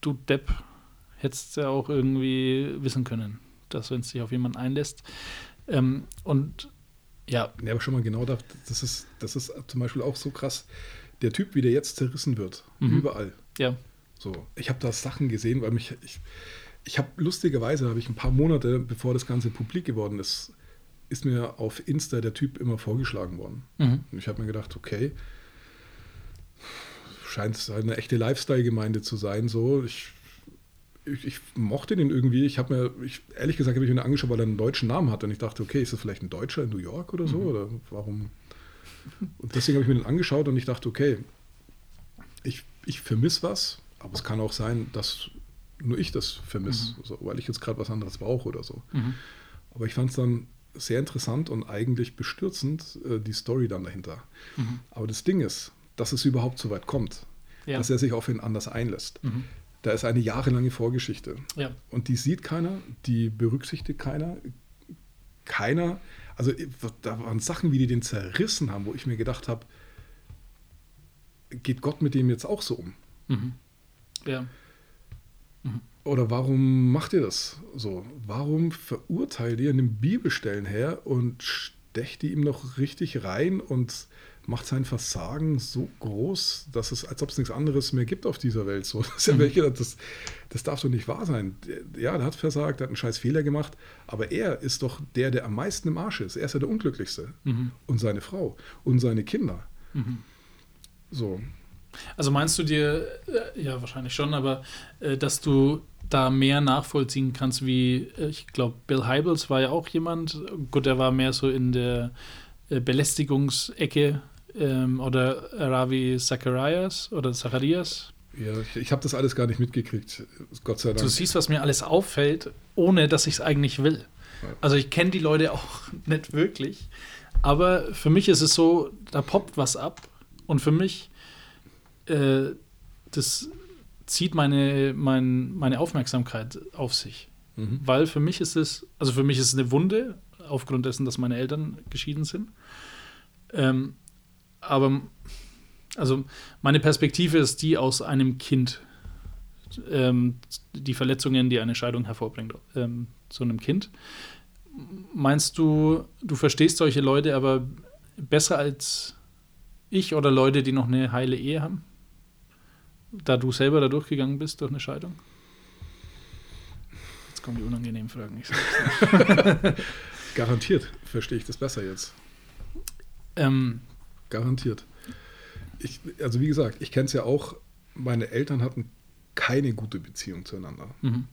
du Depp, hättest ja auch irgendwie wissen können, dass wenn es sich auf jemanden einlässt. Ähm, und ja, Ja, aber schon mal genau da, das ist, das ist zum Beispiel auch so krass. Der Typ, wie der jetzt zerrissen wird, Mhm. überall. ja, So, ich habe da Sachen gesehen, weil mich, ich, ich habe lustigerweise, habe ich ein paar Monate, bevor das Ganze publik geworden ist, ist mir auf Insta der Typ immer vorgeschlagen worden. mhm. Und ich habe mir gedacht, okay, scheint es eine echte Lifestyle-Gemeinde zu sein. So, ich, ich, ich mochte den irgendwie. Ich habe mir, ich, ehrlich gesagt, habe ich ihn angeschaut, weil er einen deutschen Namen hat. Und ich dachte, okay, ist das vielleicht ein Deutscher in New York oder so? Oder warum? Und deswegen habe ich mir den angeschaut und ich dachte, okay, ich, ich vermisse was, aber es kann auch sein, dass nur ich das vermisse, so, weil ich jetzt gerade was anderes brauche oder so. Mhm. Aber ich fand es dann sehr interessant und eigentlich bestürzend, äh, die Story dann dahinter. Mhm. Aber das Ding ist, dass es überhaupt so weit kommt, Ja. dass er sich auf ihn anders einlässt. Mhm. Da ist eine jahrelange Vorgeschichte. ja, Und die sieht keiner, die berücksichtigt keiner. Keiner, also da waren Sachen, wie die den zerrissen haben, wo ich mir gedacht habe, geht Gott mit dem jetzt auch so um? mhm. ja, Oder warum macht ihr das so? Warum verurteilt ihr, nimmt Bibelstellen her und stecht die ihm noch richtig rein und macht sein Versagen so groß, dass es, als ob es nichts anderes mehr gibt auf dieser Welt. So, das, ist ja welche, das, das darf doch nicht wahr sein. Ja, der hat versagt, der hat einen scheiß Fehler gemacht, aber er ist doch der, der am meisten im Arsch ist. Er ist ja der Unglücklichste. Mhm. Und seine Frau und seine Kinder. So, Also meinst du dir, äh, ja wahrscheinlich schon, aber äh, dass du da mehr nachvollziehen kannst, wie äh, ich glaube, Bill Hybels war ja auch jemand, gut, der war mehr so in der Belästigungsecke ähm, oder Ravi Zacharias oder Zacharias. ja, ich, ich habe das alles gar nicht mitgekriegt, Gott sei Dank. Du siehst, was mir alles auffällt, ohne dass ich es eigentlich will. Also ich kenne die Leute auch nicht wirklich, aber für mich ist es so, da poppt was ab und für mich, äh, das zieht meine, mein, meine Aufmerksamkeit auf sich. Mhm. Weil für mich ist es, also für mich ist es eine Wunde, aufgrund dessen, dass meine Eltern geschieden sind. Ähm, aber also meine Perspektive ist die aus einem Kind, ähm, die Verletzungen, die eine Scheidung hervorbringt, ähm, zu einem Kind. Meinst du, du verstehst solche Leute aber besser als ich oder Leute, die noch eine heile Ehe haben? Da du selber da durchgegangen bist durch eine Scheidung? Jetzt kommen die unangenehmen Fragen. Garantiert verstehe ich das besser jetzt. ähm, Garantiert. Ich, also wie gesagt, ich kenne es ja auch, meine Eltern hatten keine gute Beziehung zueinander. mhm,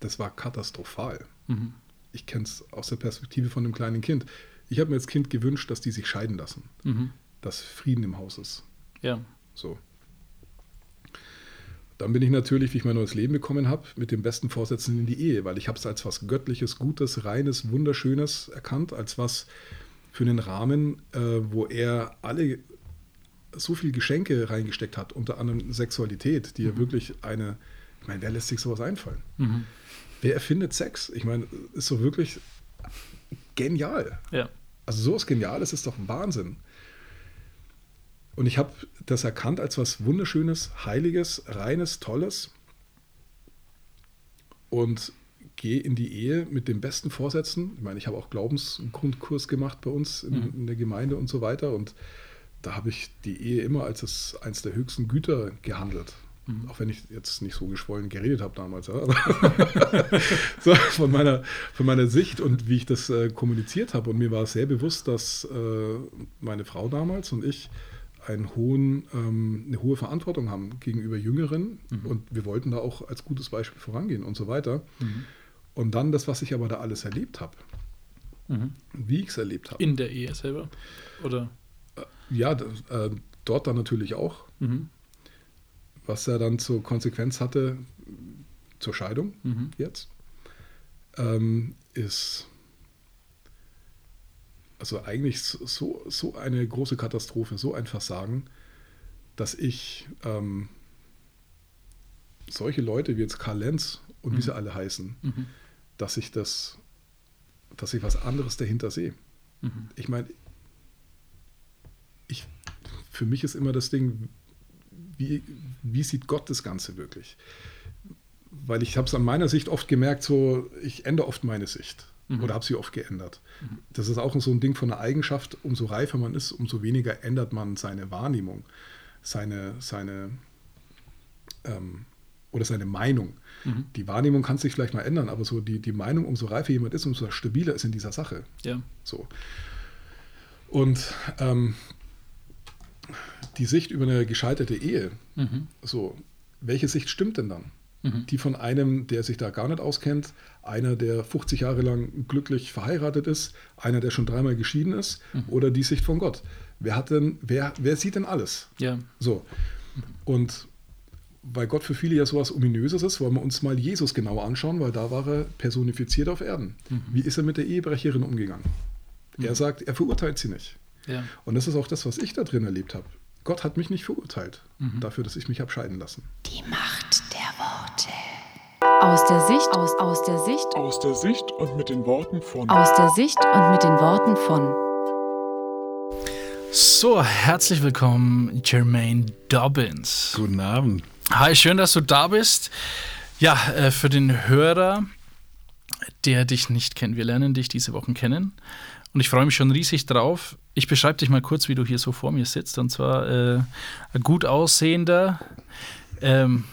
Das war katastrophal. mhm, Ich kenne es aus der Perspektive von einem kleinen Kind. Ich habe mir als Kind gewünscht, dass die sich scheiden lassen, mhm, dass Frieden im Haus ist. ja. So. Dann bin ich natürlich, wie ich mein neues Leben bekommen habe, mit den besten Vorsätzen in die Ehe, weil ich habe es als was Göttliches, Gutes, Reines, Wunderschönes erkannt, als was für einen Rahmen, äh, wo er alle so viel Geschenke reingesteckt hat, unter anderem Sexualität, die ja wirklich eine, ich meine, wer lässt sich sowas einfallen? Mhm, Wer erfindet Sex? Ich meine, ist so wirklich genial. ja. Also sowas Geniales ist doch Wahnsinn. Und ich habe das erkannt als was Wunderschönes, Heiliges, Reines, Tolles und gehe in die Ehe mit den besten Vorsätzen. Ich meine, ich habe auch Glaubensgrundkurs gemacht bei uns in, Mhm. in der Gemeinde und so weiter. Und da habe ich die Ehe immer als das, eins der höchsten Güter gehandelt. Mhm. Auch wenn ich jetzt nicht so geschwollen geredet habe damals. Ja. So, von, meiner, von meiner Sicht und wie ich das äh, kommuniziert habe. Und mir war sehr bewusst, dass äh, meine Frau damals und ich einen hohen, ähm, eine hohe Verantwortung haben gegenüber Jüngeren. Und wir wollten da auch als gutes Beispiel vorangehen und so weiter. Und dann das, was ich aber da alles erlebt habe, Mhm. wie ich es erlebt habe. In der Ehe selber? Oder? Ja, d- äh, dort dann natürlich auch, Mhm. was er dann zur Konsequenz hatte, zur Scheidung Mhm. jetzt, ähm, ist also eigentlich so, so eine große Katastrophe, so ein Versagen, dass ich ähm, solche Leute wie jetzt Karl Lenz und wie sie alle heißen, Mhm. Dass ich das, dass ich was anderes dahinter sehe. Mhm. Ich meine, ich, für mich ist immer das Ding, wie, wie sieht Gott das Ganze wirklich? Weil ich habe es an meiner Sicht oft gemerkt, so ich ändere oft meine Sicht oder habe sie oft geändert. Das ist auch so ein Ding von einer Eigenschaft, umso reifer man ist, umso weniger ändert man seine Wahrnehmung, seine, seine ähm, oder seine Meinung. Die Wahrnehmung kann sich vielleicht mal ändern, aber so die, die Meinung, umso reifer jemand ist, umso stabiler ist in dieser Sache. Ja. So. Und ähm, die Sicht über eine gescheiterte Ehe, Mhm. so, welche Sicht stimmt denn dann? Mhm. Die von einem, der sich da gar nicht auskennt, einer, der 50 Jahre lang glücklich verheiratet ist, einer, der schon dreimal geschieden ist, Mhm. oder die Sicht von Gott? Wer hat denn, wer, wer sieht denn alles? Ja. So. Und weil Gott für viele ja sowas Ominöses ist, wollen wir uns mal Jesus genau anschauen, weil da war er personifiziert auf Erden. Wie ist er mit der Ehebrecherin umgegangen? Er sagt, er verurteilt sie nicht. Ja. Und das ist auch das, was ich da drin erlebt habe. Gott hat mich nicht verurteilt dafür, dass ich mich habe scheiden lassen. Die Macht der Worte. Aus der Sicht, aus, aus der Sicht, Aus der Sicht und mit den Worten von aus der Sicht und mit den Worten von So, herzlich willkommen, Jermaine Dobbins. Guten Abend. Hi, schön, dass du da bist. Ja, äh, für den Hörer, der dich nicht kennt, wir lernen dich diese Wochen kennen. Und ich freue mich schon riesig drauf. Ich beschreibe dich mal kurz, wie du hier so vor mir sitzt. Und zwar äh, ein gut aussehender, ähm,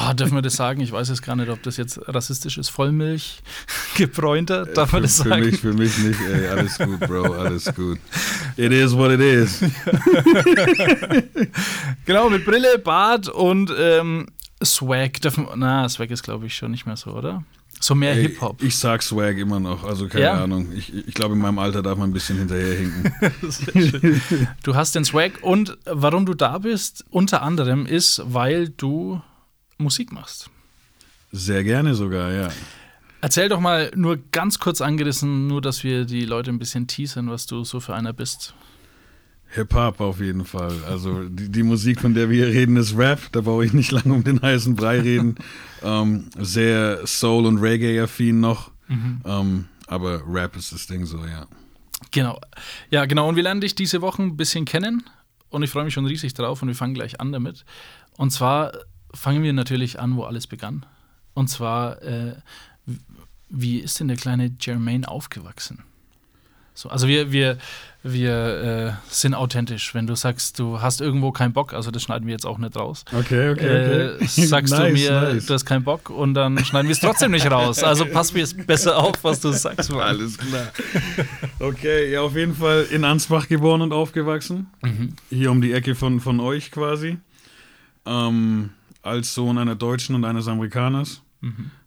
oh, dürfen wir das sagen? Ich weiß jetzt gar nicht, ob das jetzt rassistisch ist. Vollmilch gebräunter, darf man für, das für sagen? mich, für mich nicht, ey. Alles gut, Bro, alles gut. It is what it is. Genau, mit Brille, Bart und ähm, Swag. Dürfen, na, Swag ist, glaube ich, schon nicht mehr so, oder? So mehr Hip-Hop. Ich sag Swag immer noch, also keine Ja? Ahnung. Ich, ich glaube, in meinem Alter darf man ein bisschen hinterherhinken. Du hast den Swag und warum du da bist, unter anderem ist, weil du Musik machst. Sehr gerne sogar, ja. Erzähl doch mal nur ganz kurz angerissen, nur dass wir die Leute ein bisschen teasern, was du so für einer bist. Hip-Hop auf jeden Fall. Also die, die Musik, von der wir hier reden, ist Rap. Da brauche ich nicht lange um den heißen Brei reden. ähm, sehr Soul- und Reggae-affin noch. Ähm, aber Rap ist das Ding so, ja. Genau. Ja, genau. Und wir lernen dich diese Woche ein bisschen kennen und ich freue mich schon riesig drauf und wir fangen gleich an damit. Und zwar fangen wir natürlich an, wo alles begann. Und zwar, äh, wie ist denn der kleine Jermaine aufgewachsen? So, also wir, wir, wir äh, sind authentisch. Wenn du sagst, du hast irgendwo keinen Bock, also das schneiden wir jetzt auch nicht raus. Okay, okay, okay. Äh, sagst nice, du mir, nice. du hast keinen Bock und dann schneiden wir es trotzdem nicht raus. Also pass mir jetzt besser auf, was du sagst. Mann. Alles klar. Okay, ja, auf jeden Fall in Ansbach geboren und aufgewachsen. Hier um die Ecke von, von euch quasi. Ähm, als Sohn einer Deutschen und eines Amerikaners.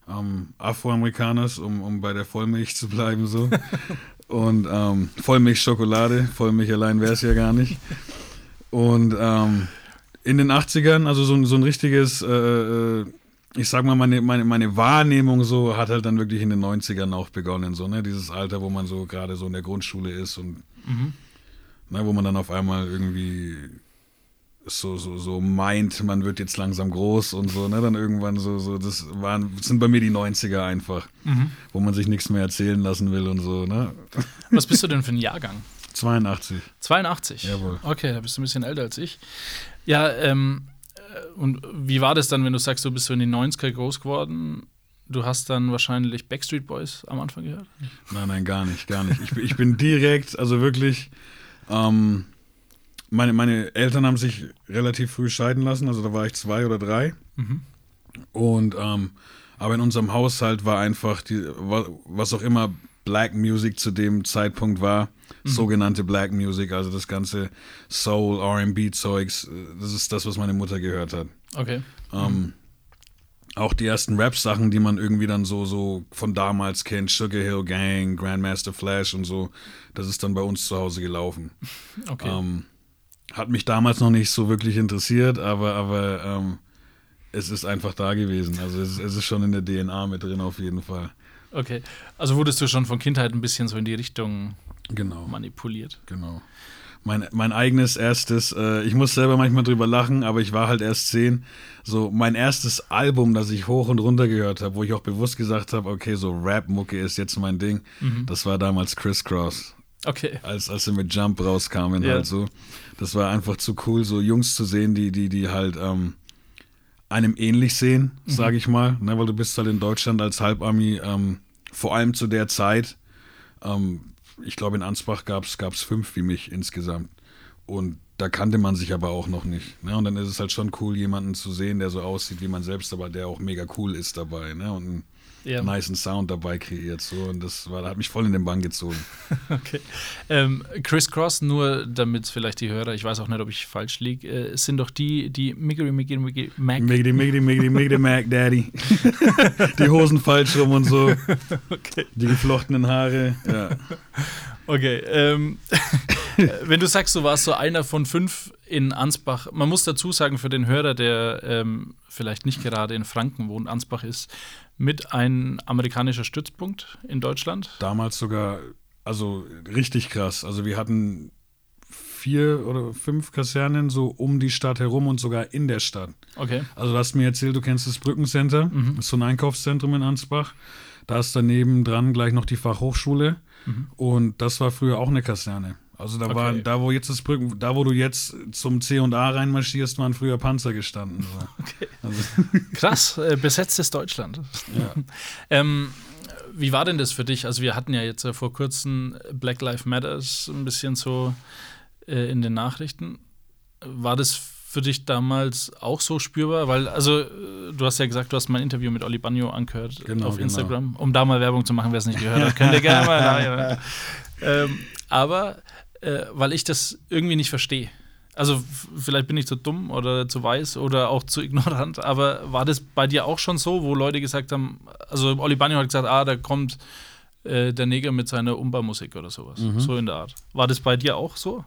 Ähm, Afroamerikaners, um, um bei der Vollmilch zu bleiben, so. und ähm, Vollmilchschokolade, Vollmilch allein wäre es ja gar nicht. Und ähm, in den 80ern, also so, ein- so ein richtiges, äh, äh, ich sag mal, meine, meine, meine Wahrnehmung so hat halt dann wirklich in den 90ern auch begonnen, so, ne? Dieses Alter, wo man so gerade so in der Grundschule ist und ne, wo man dann auf einmal irgendwie so, so, so meint, man wird jetzt langsam groß und so, ne? Dann irgendwann so, so, das waren, das sind bei mir die 90er einfach, wo man sich nichts mehr erzählen lassen will und so, ne? Was bist du denn für ein Jahrgang? 82. 82. Jawohl. Okay, da bist du ein bisschen älter als ich. Ja, ähm, äh, und wie war das dann, wenn du sagst, du bist so in den 90er groß geworden? Du hast dann wahrscheinlich Backstreet Boys am Anfang gehört? Nein, nein, gar nicht, gar nicht. Ich, bin- ich bin direkt, also wirklich, ähm, meine, meine Eltern haben sich relativ früh scheiden lassen, also da war ich zwei oder drei. Und, ähm, aber in unserem Haushalt war einfach, die, wa- was auch immer Black Music zu dem Zeitpunkt war, sogenannte Black Music, also das ganze Soul, RB-Zeugs, das ist das, was meine Mutter gehört hat. Okay. Ähm, auch die ersten Rap-Sachen, die man irgendwie dann so, so von damals kennt, Sugar Hill Gang, Grandmaster Flash und so, das ist dann bei uns zu Hause gelaufen. Okay. Ähm, hat mich damals noch nicht so wirklich interessiert, aber, aber ähm, es ist einfach da gewesen. Also es, es ist schon in der DNA mit drin auf jeden Fall. Okay. Also wurdest du schon von Kindheit ein bisschen so in die Richtung Genau. manipuliert? Genau. Mein, mein eigenes erstes, äh, ich muss selber manchmal drüber lachen, aber ich war halt erst zehn. So, mein erstes Album, das ich hoch und runter gehört habe, wo ich auch bewusst gesagt habe, okay, so Rap-Mucke ist jetzt mein Ding, das war damals Criss Cross. Okay. Als, als sie mit Jump rauskamen, Ja. halt so. Das war einfach zu cool, so Jungs zu sehen, die, die, die halt ähm, einem ähnlich sehen, sage ich mal. Ne, weil du bist halt in Deutschland als Halbarmy, ähm, vor allem zu der Zeit, ähm, ich glaube in Ansbach gab es fünf wie mich insgesamt. Und da kannte man sich aber auch noch nicht. Ne? Und dann ist es halt schon cool, jemanden zu sehen, der so aussieht wie man selbst, aber der auch mega cool ist dabei. Ne? Und Ja. niceen Sound dabei kreiert. So. Und das war, hat mich voll in den Bann gezogen. Okay. Ähm, Criss Cross, nur damit vielleicht die Hörer, ich weiß auch nicht, ob ich falsch liege, äh, sind doch die, die Miggity Miggity Miggity Mac. Miggity, Miggity, Miggity, Miggity, Mac Daddy. Die Hosen falsch rum und so. Okay. Die geflochtenen Haare. Ja. Okay. Ähm, wenn du sagst, du warst so einer von fünf in Ansbach, man muss dazu sagen, für den Hörer, der ähm, vielleicht nicht gerade in Franken wohnt, Ansbach ist mit ein amerikanischer Stützpunkt in Deutschland. Damals sogar, also richtig krass. Also wir hatten vier oder fünf Kasernen so um die Stadt herum und sogar in der Stadt. Okay. Also du hast mir erzählt, du kennst das Brückencenter. Mhm. Das ist so ein Einkaufszentrum in Ansbach. Da ist daneben dran gleich noch die Fachhochschule. Und das war früher auch eine Kaserne. Also da. Okay. war, da wo jetzt das Brücken, da wo du jetzt zum C und A reinmarschierst, waren früher Panzer gestanden. So. Also, Krass, äh, besetztes Deutschland. ja. Ähm, wie war denn das für dich? Also wir hatten ja jetzt äh, vor kurzem Black Lives Matters ein bisschen so äh, in den Nachrichten. War das für dich damals auch so spürbar? Weil, also äh, du hast ja gesagt, du hast mein Interview mit Oli Bagno angehört Genau, auf genau. Instagram. Um da mal Werbung zu machen, wer es nicht gehört hat, könnt ihr gerne mal ähm, aber äh, weil ich das irgendwie nicht verstehe. Also vielleicht bin ich zu dumm oder zu weiß oder auch zu ignorant, aber war das bei dir auch schon so, wo Leute gesagt haben, also Oli Bagno hat gesagt, ah, da kommt äh, der Neger mit seiner Umba-Musik oder sowas, so in der Art. War das bei dir auch so?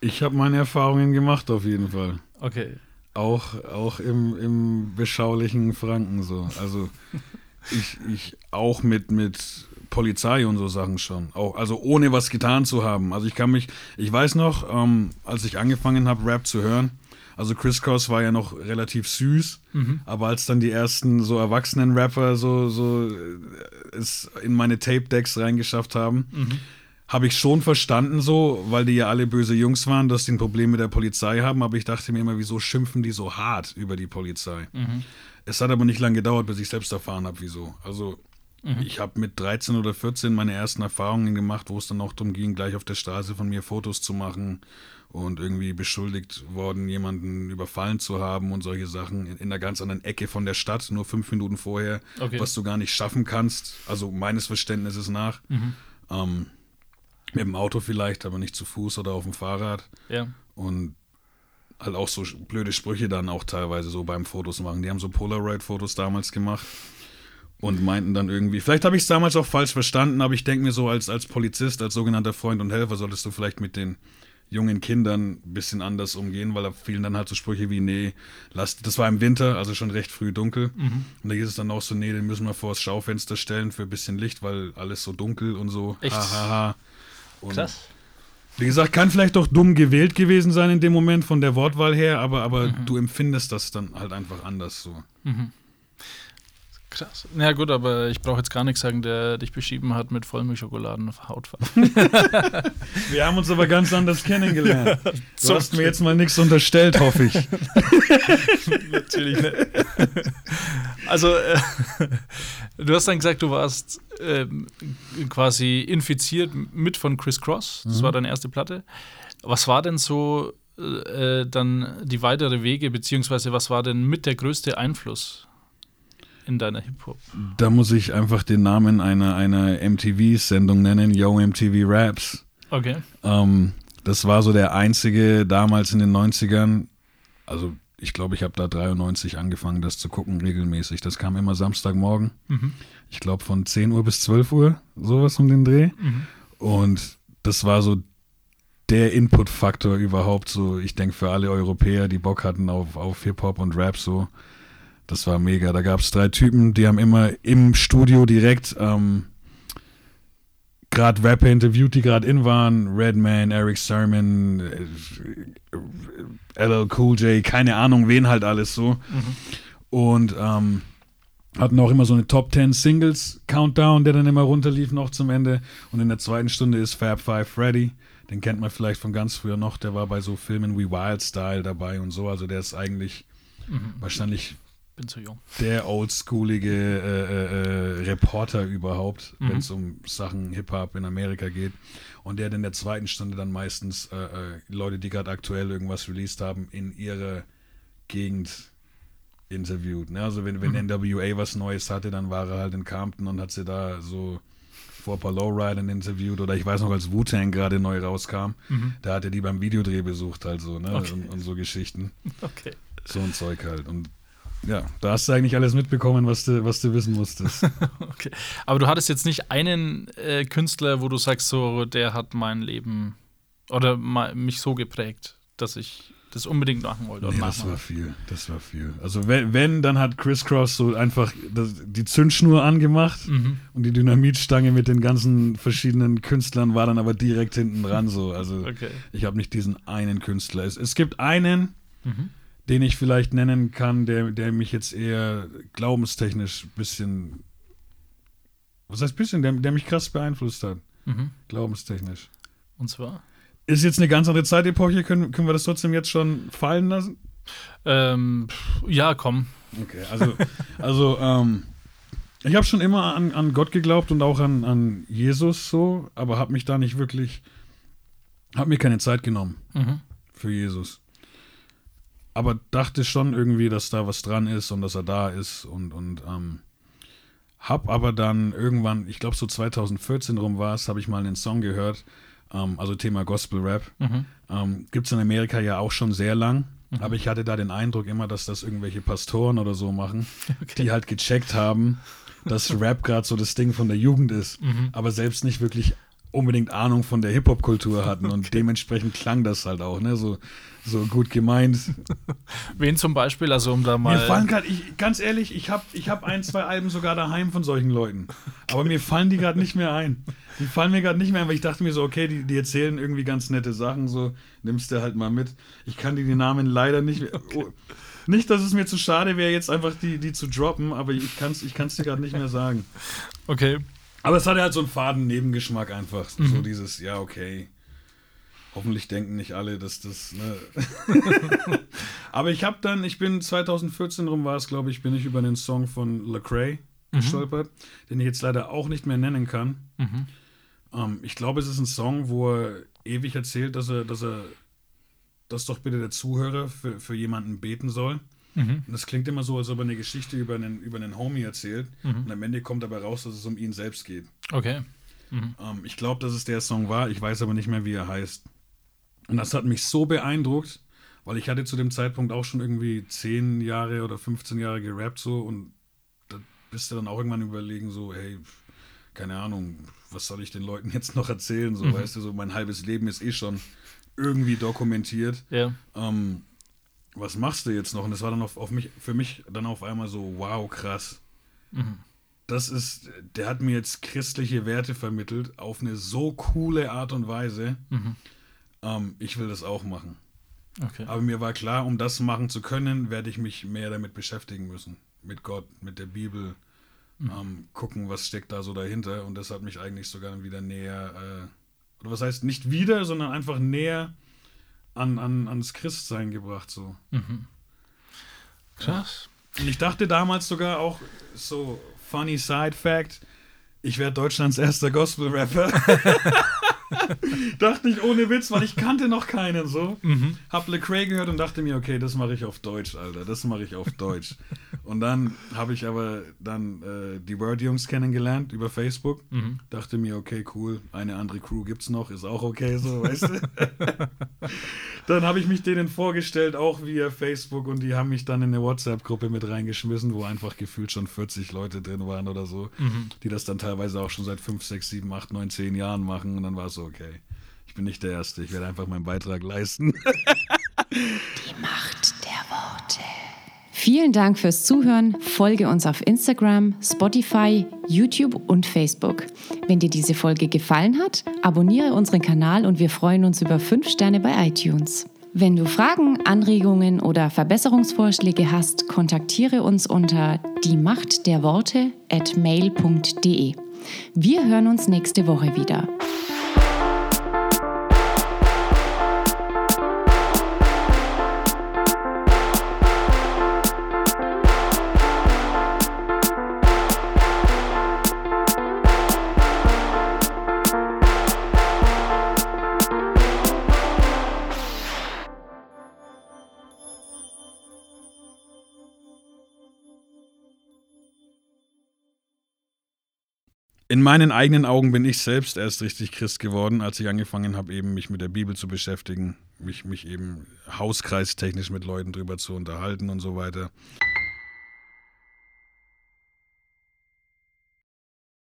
Ich habe meine Erfahrungen gemacht auf jeden Fall. Okay. Auch, auch im, im beschaulichen Franken so. Also ich, ich auch mit, mit Polizei und so Sachen schon. Auch, also ohne was getan zu haben. Also ich kann mich, ich weiß noch, ähm, als ich angefangen habe, Rap zu hören, also Chris Cross war ja noch relativ süß, aber als dann die ersten so erwachsenen Rapper so, so äh, es in meine Tape-Decks reingeschafft haben, habe ich schon verstanden so, weil die ja alle böse Jungs waren, dass die ein Problem mit der Polizei haben, aber ich dachte mir immer, wieso schimpfen die so hart über die Polizei? Es hat aber nicht lange gedauert, bis ich selbst erfahren habe, wieso. Also ich habe mit 13 oder 14 meine ersten Erfahrungen gemacht, wo es dann auch darum ging, gleich auf der Straße von mir Fotos zu machen und irgendwie beschuldigt worden, jemanden überfallen zu haben und solche Sachen in, in einer ganz anderen Ecke von der Stadt, nur fünf Minuten vorher, Okay. was du gar nicht schaffen kannst, also meines Verständnisses nach. Ähm, mit dem Auto vielleicht, aber nicht zu Fuß oder auf dem Fahrrad. Ja. Und halt auch so blöde Sprüche dann auch teilweise so beim Fotos machen. Die haben so Polaroid-Fotos damals gemacht und meinten dann irgendwie, vielleicht habe ich es damals auch falsch verstanden, aber ich denke mir so, als, als Polizist, als sogenannter Freund und Helfer, solltest du vielleicht mit den jungen Kindern ein bisschen anders umgehen, weil da fielen dann halt so Sprüche wie, nee, lass, das war im Winter, also schon recht früh dunkel. Und da hieß es dann auch so, nee, den müssen wir vor das Schaufenster stellen für ein bisschen Licht, weil alles so dunkel und so. Echt? Ha, ha, Krass. wie gesagt, kann vielleicht doch dumm gewählt gewesen sein in dem Moment von der Wortwahl her, aber, aber du empfindest das dann halt einfach anders so. Krass. Na ja, gut, aber ich brauche jetzt gar nichts sagen, der dich beschrieben hat mit Vollmilchschokoladen auf Hautfarbe. Wir haben uns aber ganz anders kennengelernt. Du hast mir jetzt mal nichts unterstellt, hoffe ich. Natürlich nicht. Also, äh, du hast dann gesagt, du warst ähm, quasi infiziert mit von Chris Cross. Das war deine erste Platte. Was war denn so äh, dann die weitere Wege, beziehungsweise was war denn mit der größte Einfluss in deiner Hip-Hop? Da muss ich einfach den Namen einer, einer MTV-Sendung nennen, Yo MTV Raps. Okay. Ähm, das war so der einzige damals in den 90ern. Also ich glaube, ich habe da 93 angefangen, das zu gucken regelmäßig. Das kam immer Samstagmorgen. Ich glaube von 10 Uhr bis 12 Uhr, sowas um den Dreh. Und das war so der Input-Faktor überhaupt so, ich denke für alle Europäer, die Bock hatten auf, auf Hip-Hop und Rap so. Das war mega. Da gab es drei Typen, die haben immer im Studio direkt ähm, gerade Rapper interviewt, die gerade in waren. Redman, Eric Sermon, äh, LL Cool J, keine Ahnung, wen halt alles so. Und ähm, hatten auch immer so eine Top 10 Singles Countdown, der dann immer runterlief noch zum Ende. Und in der zweiten Stunde ist Fab Five Freddy. Den kennt man vielleicht von ganz früher noch. Der war bei so Filmen wie Wild Style dabei und so. Also der ist eigentlich wahrscheinlich Bin zu jung. der oldschoolige äh, äh, äh, Reporter überhaupt, wenn es um Sachen Hip-Hop in Amerika geht. Und der hat in der zweiten Stunde dann meistens äh, äh, Leute, die gerade aktuell irgendwas released haben, in ihrer Gegend interviewt. Ne? Also wenn, wenn NWA was Neues hatte, dann war er halt in Compton und hat sie da so vor Paul Lowridern interviewt oder ich weiß noch, als Wu-Tang gerade neu rauskam, da hat er die beim Videodreh besucht halt so, ne? Okay. Und, und so Geschichten. Okay. So ein Zeug halt. Und ja, da hast du eigentlich alles mitbekommen, was du, was du wissen musstest. okay. Aber du hattest jetzt nicht einen äh, Künstler, wo du sagst, so, der hat mein Leben oder mich so geprägt, dass ich das unbedingt machen wollte. und nee, das war viel. Das war viel. Also wenn, wenn dann hat Chris Cross so einfach das, die Zündschnur angemacht Mhm. und die Dynamitstange mit den ganzen verschiedenen Künstlern war dann aber direkt hinten dran so. Also Okay. ich habe nicht diesen einen Künstler. Es, es gibt einen, Mhm. Den ich vielleicht nennen kann, der, der mich jetzt eher glaubenstechnisch ein bisschen, was heißt bisschen, der, der mich krass beeinflusst hat. Mhm. Glaubenstechnisch. Und zwar? Ist jetzt eine ganz andere Zeitepoche, können, können wir das trotzdem jetzt schon fallen lassen? Ähm, ja, komm. Okay, also, also ähm, ich habe schon immer an, an Gott geglaubt und auch an, an Jesus so, aber habe mich da nicht wirklich, habe mir keine Zeit genommen Mhm. für Jesus. Aber dachte schon irgendwie, dass da was dran ist und dass er da ist und, und ähm, hab aber dann irgendwann, ich glaube so 2014 rum war es, habe ich mal einen Song gehört, ähm, also Thema Gospel Rap. Ähm, Gibt es in Amerika ja auch schon sehr lang. Aber ich hatte da den Eindruck immer, dass das irgendwelche Pastoren oder so machen, die halt gecheckt haben, dass Rap gerade so das Ding von der Jugend ist, aber selbst nicht wirklich unbedingt Ahnung von der Hip-Hop-Kultur hatten und dementsprechend klang das halt auch, ne, so, so gut gemeint. Wen zum Beispiel, also um da mal. Mir fallen gerade, ich, ganz ehrlich, ich habe ich hab ein, zwei Alben sogar daheim von solchen Leuten. Aber mir fallen die gerade nicht mehr ein. Die fallen mir gerade nicht mehr ein, weil ich dachte mir so, okay, die, die erzählen irgendwie ganz nette Sachen, so nimmst du halt mal mit. Ich kann dir die Namen leider nicht mehr. Oh, nicht, dass es mir zu schade wäre, jetzt einfach die, die zu droppen, aber ich kann es ich kann's dir gerade nicht mehr sagen. Okay. Aber es hatte halt so einen faden Nebengeschmack einfach. Mhm. So dieses, ja, okay. Hoffentlich denken nicht alle, dass das. Ne? Aber ich habe dann, ich bin 2014 rum war es, glaube ich, bin ich über einen Song von Lecrae Mhm. gestolpert, den ich jetzt leider auch nicht mehr nennen kann. Mhm. Ähm, ich glaube, es ist ein Song, wo er ewig erzählt, dass er, dass er, dass doch bitte der Zuhörer für, für jemanden beten soll. Mhm. Und das klingt immer so, als ob er eine Geschichte über einen, über einen Homie erzählt. Und am Ende kommt dabei raus, dass es um ihn selbst geht. Okay. Ähm, ich glaube, dass es der Song war. Ich weiß aber nicht mehr, wie er heißt. Und das hat mich so beeindruckt, weil ich hatte zu dem Zeitpunkt auch schon irgendwie 10 Jahre oder 15 Jahre gerappt so und da bist du dann auch irgendwann überlegen so, hey, keine Ahnung, was soll ich den Leuten jetzt noch erzählen? So, weißt du, so mein halbes Leben ist eh schon irgendwie dokumentiert. Ja. Ähm, was machst du jetzt noch? Und das war dann auf, auf mich, für mich dann auf einmal so, wow, krass. Das ist, der hat mir jetzt christliche Werte vermittelt auf eine so coole Art und Weise. Ähm, ich will das auch machen. Okay. Aber mir war klar, um das machen zu können, werde ich mich mehr damit beschäftigen müssen. Mit Gott, mit der Bibel. Ähm, gucken, was steckt da so dahinter. Und das hat mich eigentlich sogar wieder näher, äh, oder was heißt nicht wieder, sondern einfach näher an, an, ans Christsein gebracht. So. Krass. Und ich dachte damals sogar auch, so funny Side Fact, ich werde Deutschlands erster Gospel-Rapper. dachte ich ohne Witz, weil ich kannte noch keinen so. Hab Lecrae gehört und dachte mir, okay, das mache ich auf Deutsch, Alter, das mache ich auf Deutsch. und dann habe ich aber dann äh, die Word-Jungs kennengelernt über Facebook. Dachte mir, okay, cool, eine andere Crew gibt's noch, ist auch okay so, weißt du. dann habe ich mich denen vorgestellt, auch via Facebook und die haben mich dann in eine WhatsApp-Gruppe mit reingeschmissen, wo einfach gefühlt schon 40 Leute drin waren oder so, die das dann teilweise auch schon seit 5, 6, 7, 8, 9, 10 Jahren machen und dann war es so, okay, ich bin nicht der Erste, ich werde einfach meinen Beitrag leisten. Macht der Worte. Vielen Dank fürs Zuhören. Folge uns auf Instagram, Spotify, YouTube und Facebook. Wenn dir diese Folge gefallen hat, abonniere unseren Kanal und wir freuen uns über 5 Sterne bei iTunes. Wenn du Fragen, Anregungen oder Verbesserungsvorschläge hast, kontaktiere uns unter die Macht der Worte at mail.de. Wir hören uns nächste Woche wieder. In meinen eigenen Augen bin ich selbst erst richtig Christ geworden, als ich angefangen habe, eben mich mit der Bibel zu beschäftigen, mich, mich eben hauskreistechnisch mit Leuten drüber zu unterhalten und so weiter.